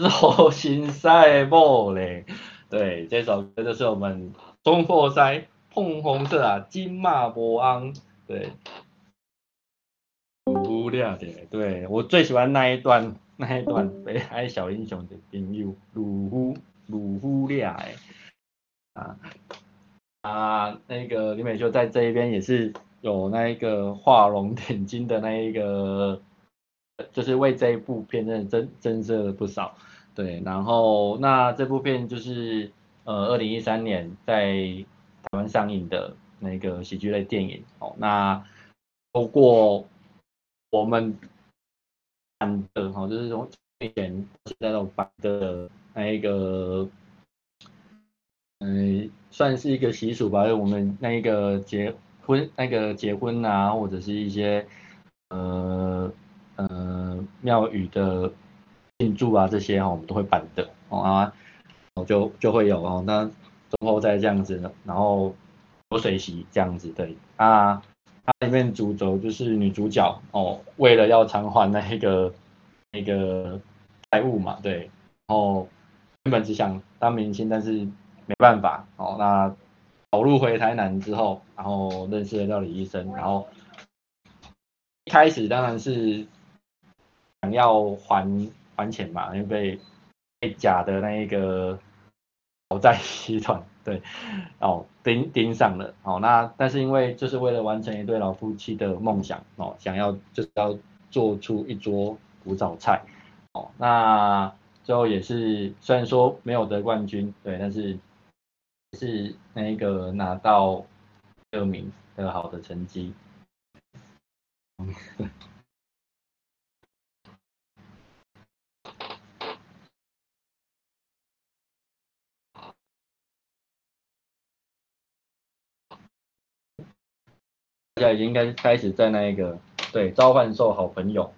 对，就是火星赛莫嘞。对，这首歌就是我们中破塞碰红色啊，金马博昂。对，无聊的，对我最喜欢那一段，那一段北海小英雄的朋友，鲁夫鲁夫俩哎，啊啊，那个李美秀在这一边也是有那一个画龙点睛的那一个。就是为这一部片真的增增色了不少，对，然后那这部片就是呃二零一三年在台湾上映的那个喜剧类电影哦，那透过我们版的哈，就是从以前现在那种版的那一个，嗯、算是一个习俗吧，就我们那一个结婚那个结婚啊，或者是一些呃。呃，庙宇的庆祝啊，这些哈、我们都会办的哦啊，就就会有哦。那之后再这样子，然后流水席这样子对啊，它里面主轴就是女主角哦，为了要偿还那一个那个债务嘛，对，然后原本只想当明星，但是没办法哦。那跑路回台南之后，然后认识了料理医生，然后一开始当然是。想要还还钱嘛，因为被被假的那一个讨债集团对哦盯盯上了哦，那但是因为就是为了完成一对老夫妻的梦想哦，想要就是要做出一桌古早菜哦，那最后也是虽然说没有得冠军对，但是是那一个拿到第二名的好的成绩。家已经应该开始在那一个对召唤兽好朋友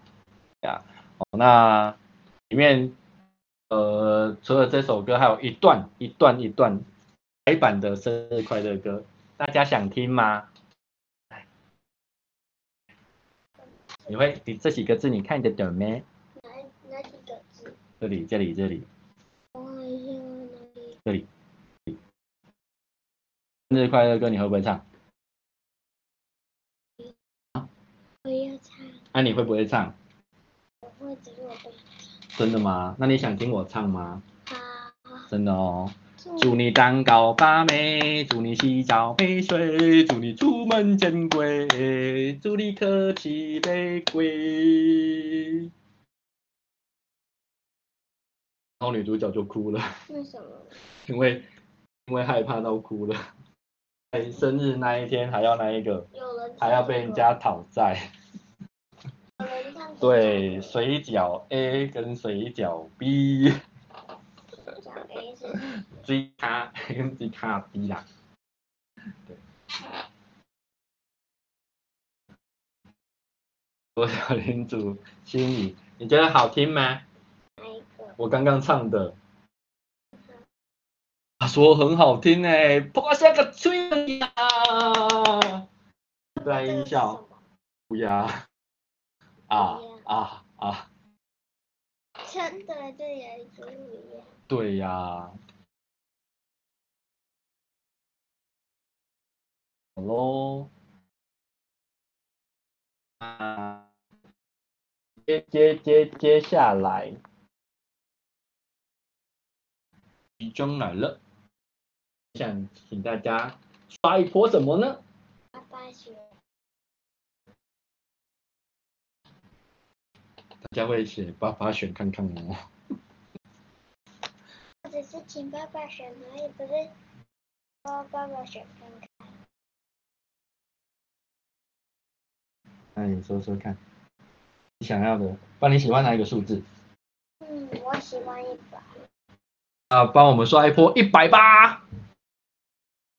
呀，哦，那里面呃除了这首歌，还有一段一段一段改版的生日快乐歌，大家想听吗？你会你这几个字你看得懂没？哪哪几个字？这里这里这里？这里。生日快乐歌你会不会唱？我要唱。那、啊、你会不会唱？我会，只是我不。真的吗？那你想听我唱吗？好。真的哦。祝你蛋糕发霉，祝你洗澡没水，祝你出门见鬼，祝你客气玫瑰。然后女主角就哭了。为什么？因为因为害怕到哭了。在生日那一天还要那一个，还要被人家讨债。对，水饺 A 跟水饺 B。追卡跟追卡 B 啦，对。我小领主心里，你觉得好听吗？我刚刚唱的。他说很好听哎，破下个吹呀！来音效，乌鸦。啊啊啊！真的，这也是乌鸦。对呀。好喽，啊，接接接接下来，集中来了，想请大家刷一波什么呢？爸爸选，大家会写爸爸选看看哦。或者是请爸爸选而已，不是说爸爸选看看。那你说说看，你想要的，帮你喜欢哪一个数字？嗯，我喜欢一百。啊，帮我们刷一波一百八，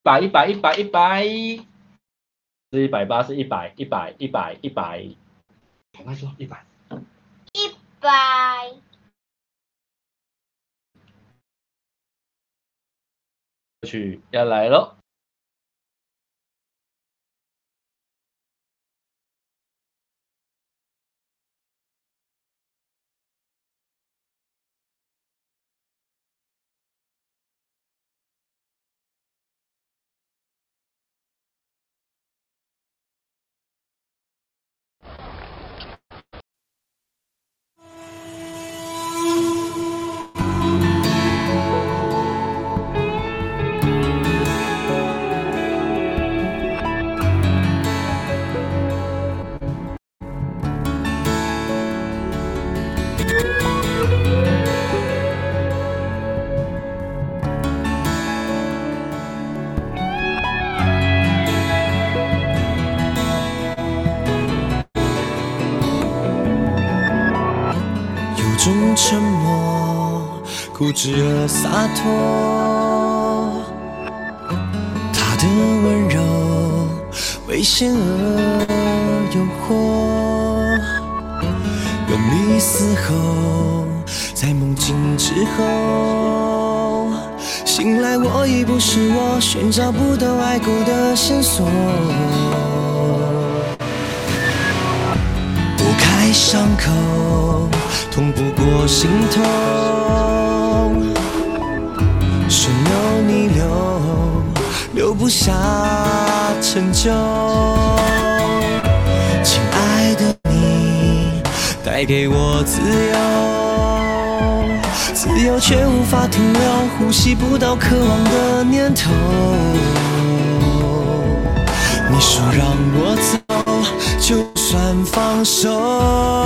百一百一百一百，是一百八是一百一百一百一百，赶快说一百，一百，歌曲要来喽。固执而洒脱。他的温柔，危险而诱惑。用力嘶吼，在梦境之后，醒来我已不是我，寻找不到爱过的线索。拨开伤口。痛不过心痛，不下成就。亲爱的你，带给我自由，自由却无法停留，呼吸不到渴望的念头。你说让我走，就算放手。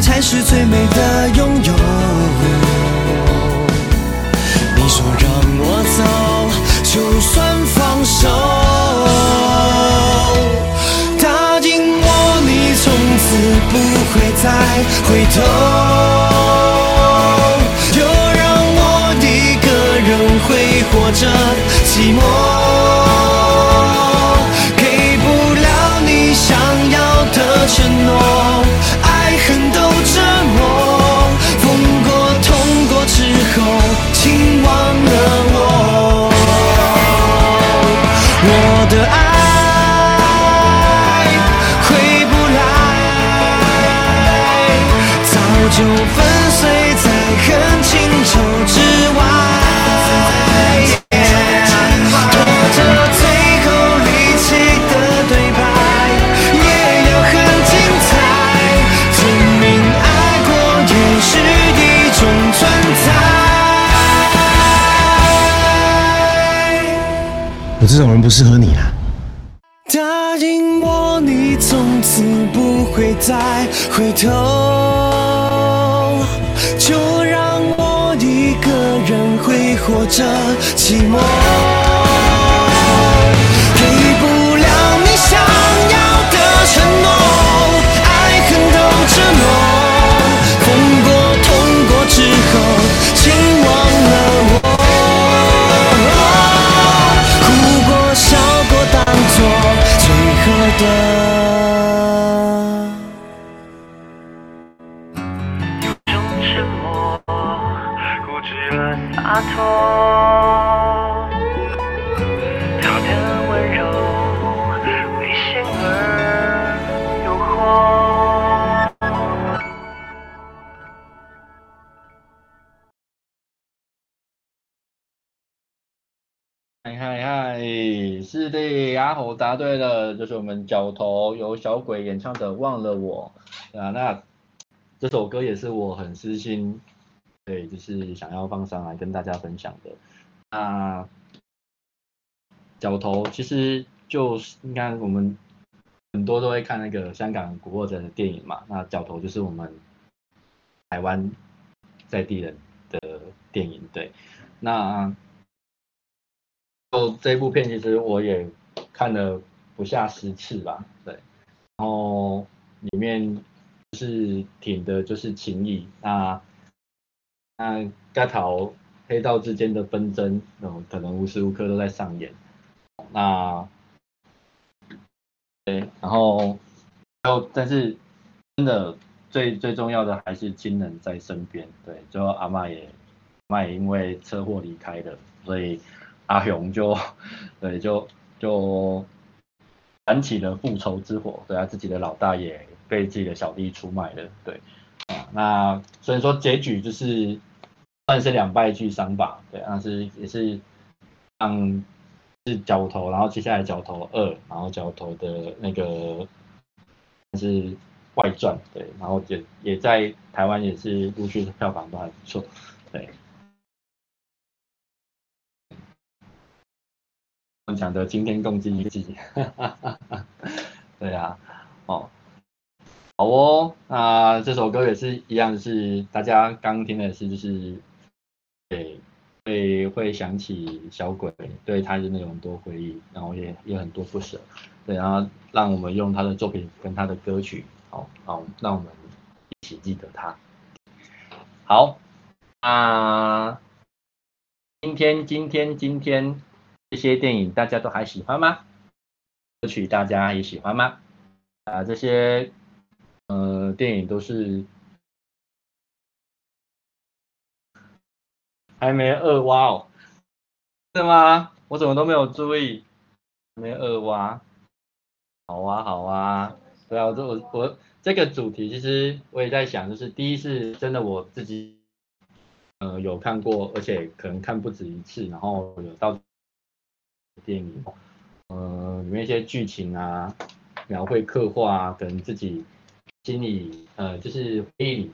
才是最美的拥有。你说让我走，就算放手。答应我你从此不会再回头，这种人不适合你啦。答应我，你从此不会再回头。就让我一个人挥霍着寂寞，是的，阿猴答对了，就是我们角头由小鬼演唱的《忘了我》啊。那这首歌也是我很私心。对，就是想要放上来跟大家分享的。那角头其实就是应该我们很多都会看那个香港古惑仔的电影嘛。那角头就是我们台湾在地人的电影。对，那就这部片其实我也看了不下十次吧。对，然后里面就是挺的就是情谊。那那街头黑道之间的纷争，嗯，可能无时无刻都在上演。那，对，然后，然后，但是真的最最重要的还是亲人在身边。对，最后阿妈也，阿嬷也因为车祸离开了，所以阿雄就，对，就就燃起了复仇之火。对，啊自己的老大也被自己的小弟出卖了。对。啊，那所以说结局就是算是两败俱伤吧，对，但是也是让是角头，然后接下来角头二，然后角头的那个是外传，对，然后也也在台湾也是陆续的票房都还不错，对。们讲的惊天动地一击，哈哈哈哈，对啊，哦。好哦，那这首歌也是一样，是大家刚听的是，就是，对，会会想起小鬼，对他的那种多回忆，然后也有很多不舍，对，然后让我们用他的作品跟他的歌曲，好，好，让我们一起记得他。好，啊，今天今天今天这些电影大家都还喜欢吗？歌曲大家也喜欢吗？啊，这些。呃，电影都是还没二挖哦，是吗？我怎么都没有注意，没二挖，好啊好啊，对啊，我这我我这个主题其实我也在想，就是第一是真的我自己呃有看过，而且可能看不止一次，然后有到电影，呃，里面一些剧情啊。描绘刻画啊，可能自己心里呃就是回忆里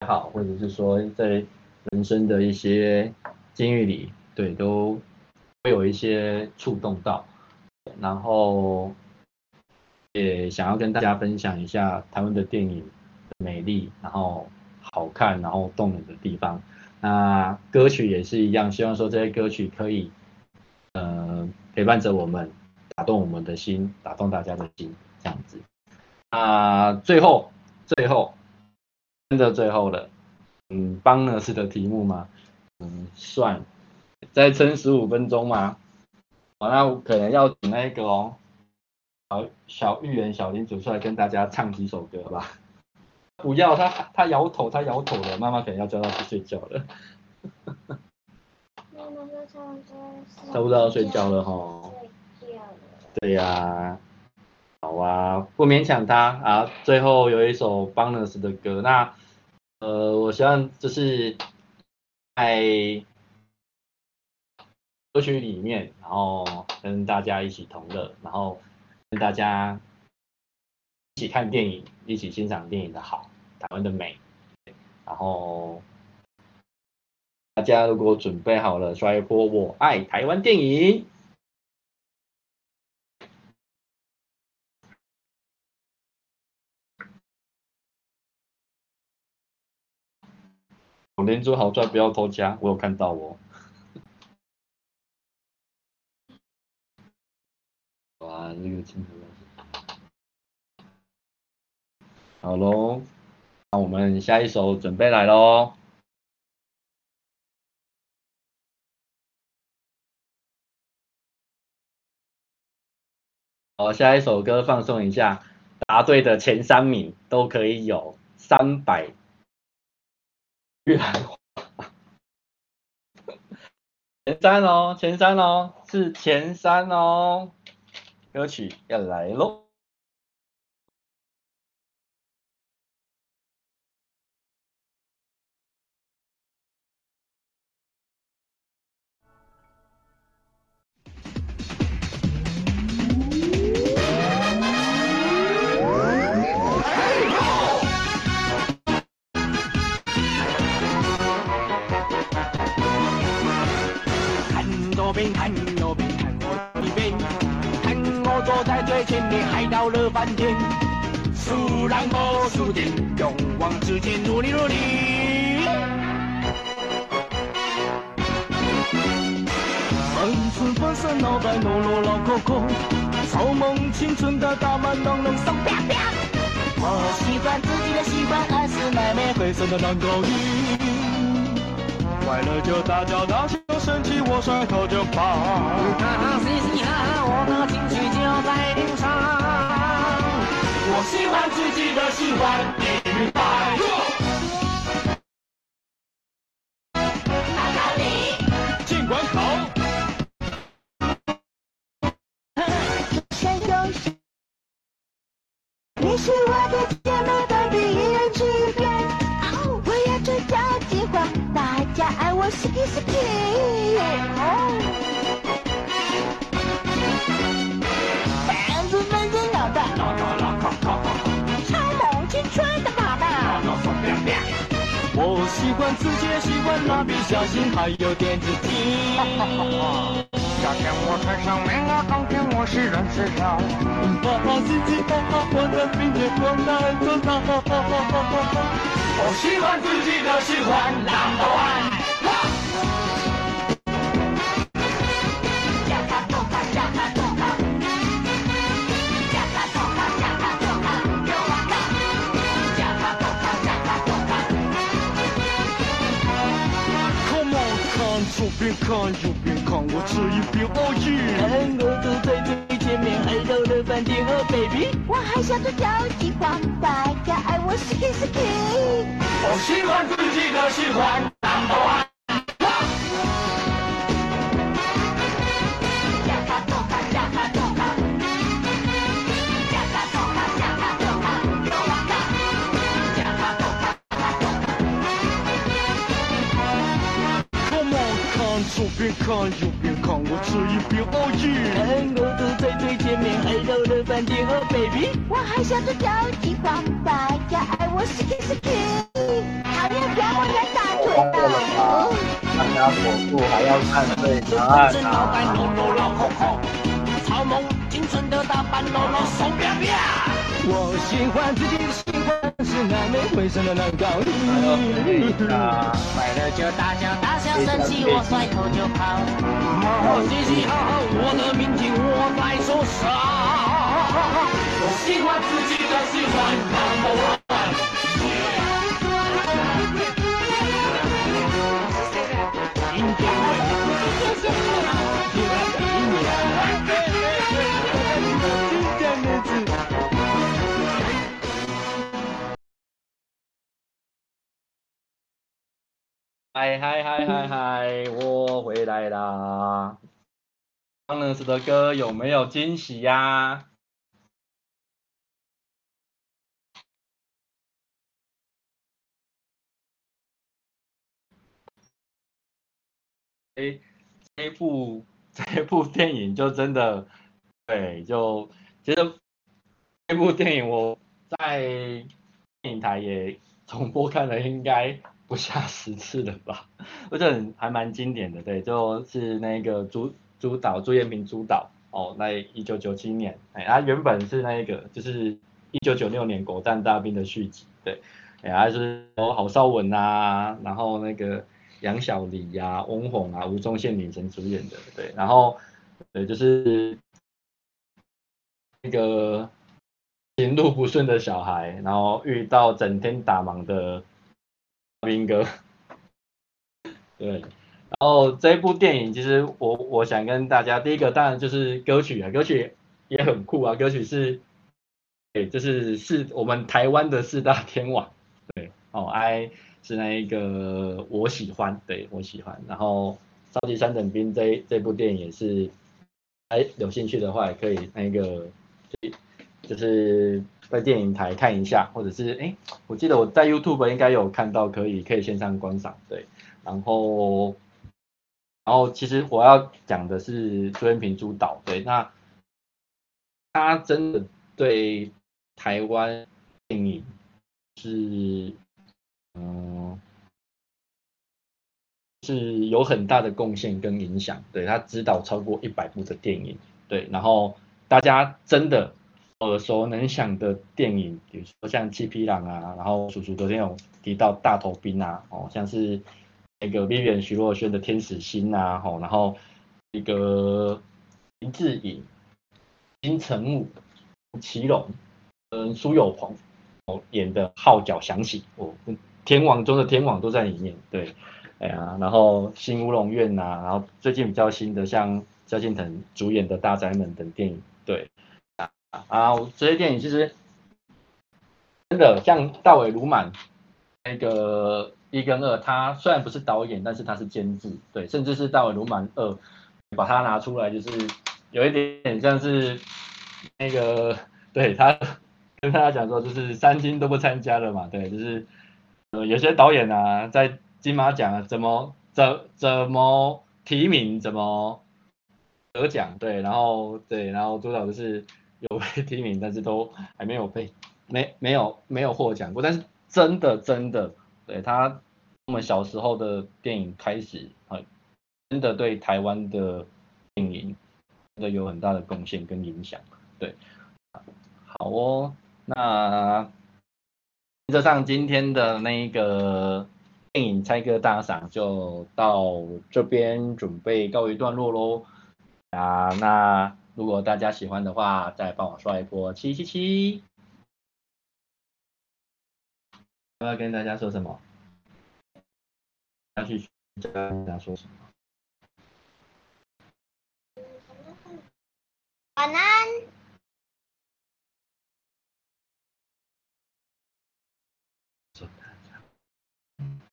也好，或者是说在人生的一些经历里，对，都会有一些触动到，然后也想要跟大家分享一下台湾的电影的美丽，然后好看，然后动人的地方。那歌曲也是一样，希望说这些歌曲可以陪伴着我们，打动我们的心，打动大家的心，这样子。啊，最后最后真的最后了，嗯，邦呢是的题目吗？嗯，算，再撑十五分钟吗？好，那可能要请那个哦，小小芋圆小林走出来跟大家唱几首歌吧。不要，他他摇头，他摇头了，妈妈可能要叫他去睡觉了。差不多要睡觉了哈。对呀、好啊，不勉强他啊。最后有一首 Bonus 的歌，那呃，我希望就是。在歌曲里面，然后跟大家一起同乐，然后跟大家一起看电影，一起欣赏电影的好，台湾的美。然后大家如果准备好了，刷一波我爱台湾电影。我连珠好帅不要偷加，我有看到哦。哇，这个镜头。好喽，那我们下一首准备来喽。好，下一首歌放松一下，答对的前三名都可以有三百。越南话，前三哦，前三哦，是前三哦，歌曲要来喽。边看右边，看我的背，看我坐在最前面，嗨到了翻天。输人无输阵，勇往直前，努力努力。生死本身脑袋啰啰老扣扣，造梦青春的大门咚咚松啪啪。我喜欢自己的喜欢，爱是妹妹灰色的男高音。快乐就大叫大叫。生气我甩头就跑，哈哈嘻嘻哈哈，我的情绪就在路上。我喜欢自己的喜欢，你明白？家爱我是皮是皮。喜欢自己，喜欢蜡笔小新，还有电子鸡。夏天我穿上棉袄，冬天我是染色条。哈哈，自己哈哈，我的明天我难做到。我喜欢自己的喜欢，Number One。看右边看，我这一边哦耶！看我走在最前面，爱到了翻天哦，baby！我还想着交际花，大家爱我 ski。我喜欢自己的喜欢，number one。左边看右边看，我这一边熬夜！我都在最前面，还到了翻天哦，baby。我还想着交际花白，要爱我 ski ski，讨厌给我的大腿的。大家跑步还要看对答案。草梦青春的大半喽喽，手啪啪。我喜欢自己的喜欢是难免会生的难搞。快乐就大叫大笑，生气我甩头就跑。好好嘻嘻哈哈，我的明天我在说啥？我喜欢自己的喜欢，Number One。嗨嗨嗨嗨嗨，我回来啦！张乐士的歌有没有惊喜呀、哎，这部这部电影就真的，对，就其实这部电影我在电台也重播看了，应该。不下十次了吧？我觉得还蛮经典的，对，就是那个主主导朱延平主导哦，那一九九七年，哎，他原本是那个就是一九九六年《狗蛋大兵》的续集，对，哎，他是有郝邵文啊，然后那个杨小黎呀、啊、翁虹啊、吴宗宪女神主演的，对，然后对，就是那个行路不顺的小孩，然后遇到整天打忙的。兵哥，对，然后这部电影其实我我想跟大家，第一个当然就是歌曲啊，歌曲也很酷啊，歌曲是，对，就是是我们台湾的四大天王，对，哦，I 是那一个我喜欢，对我喜欢，然后超级三等兵这这部电影也是，哎，有兴趣的话也可以那个，就是。在电影台看一下，或者是哎，我记得我在 YouTube 应该有看到，可以可以线上观赏，对。然后，然后其实我要讲的是朱延平主导，对，那他真的对台湾电影是，嗯，是有很大的贡献跟影响，对，他指导超过一百部的电影，对，然后大家真的。耳熟能详的电影，比如说像《七匹狼》啊，然后叔叔昨天有提到《大头兵》啊，哦，像是那个李媛徐若瑄的《天使心》啊，哦，然后一个林志颖、金城武、祁隆嗯苏有朋哦演的《号角响起》哦，天王中的天王都在里面，对，哎呀，然后《新乌龙院》呐，然后最近比较新的像萧敬腾主演的《大宅门》等电影，对。啊，这些电影其实真的像大尾鲈鳗那个一跟二，他虽然不是导演，但是他是监制，对，甚至是大尾鲈鳗二，把它拿出来，就是有一点点像是那个，对他跟大家讲说，就是三金都不参加了嘛，对，就是呃有些导演啊，在金马奖啊，怎么怎怎么提名，怎么得奖，对，然后对，然后主导就是。有被 提名，但是都还没有被没没有没有获奖过。但是真的真的，对他我们小时候的电影开始啊，真的对台湾的电影真的有很大的贡献跟影响。对，好哦，那原则上今天的那个电影猜歌大赏就到这边准备告一段落喽。啊，那。如果大家喜欢的话，再帮我刷一波七七七。我要跟大家说什么？要去跟大家说什么？晚安。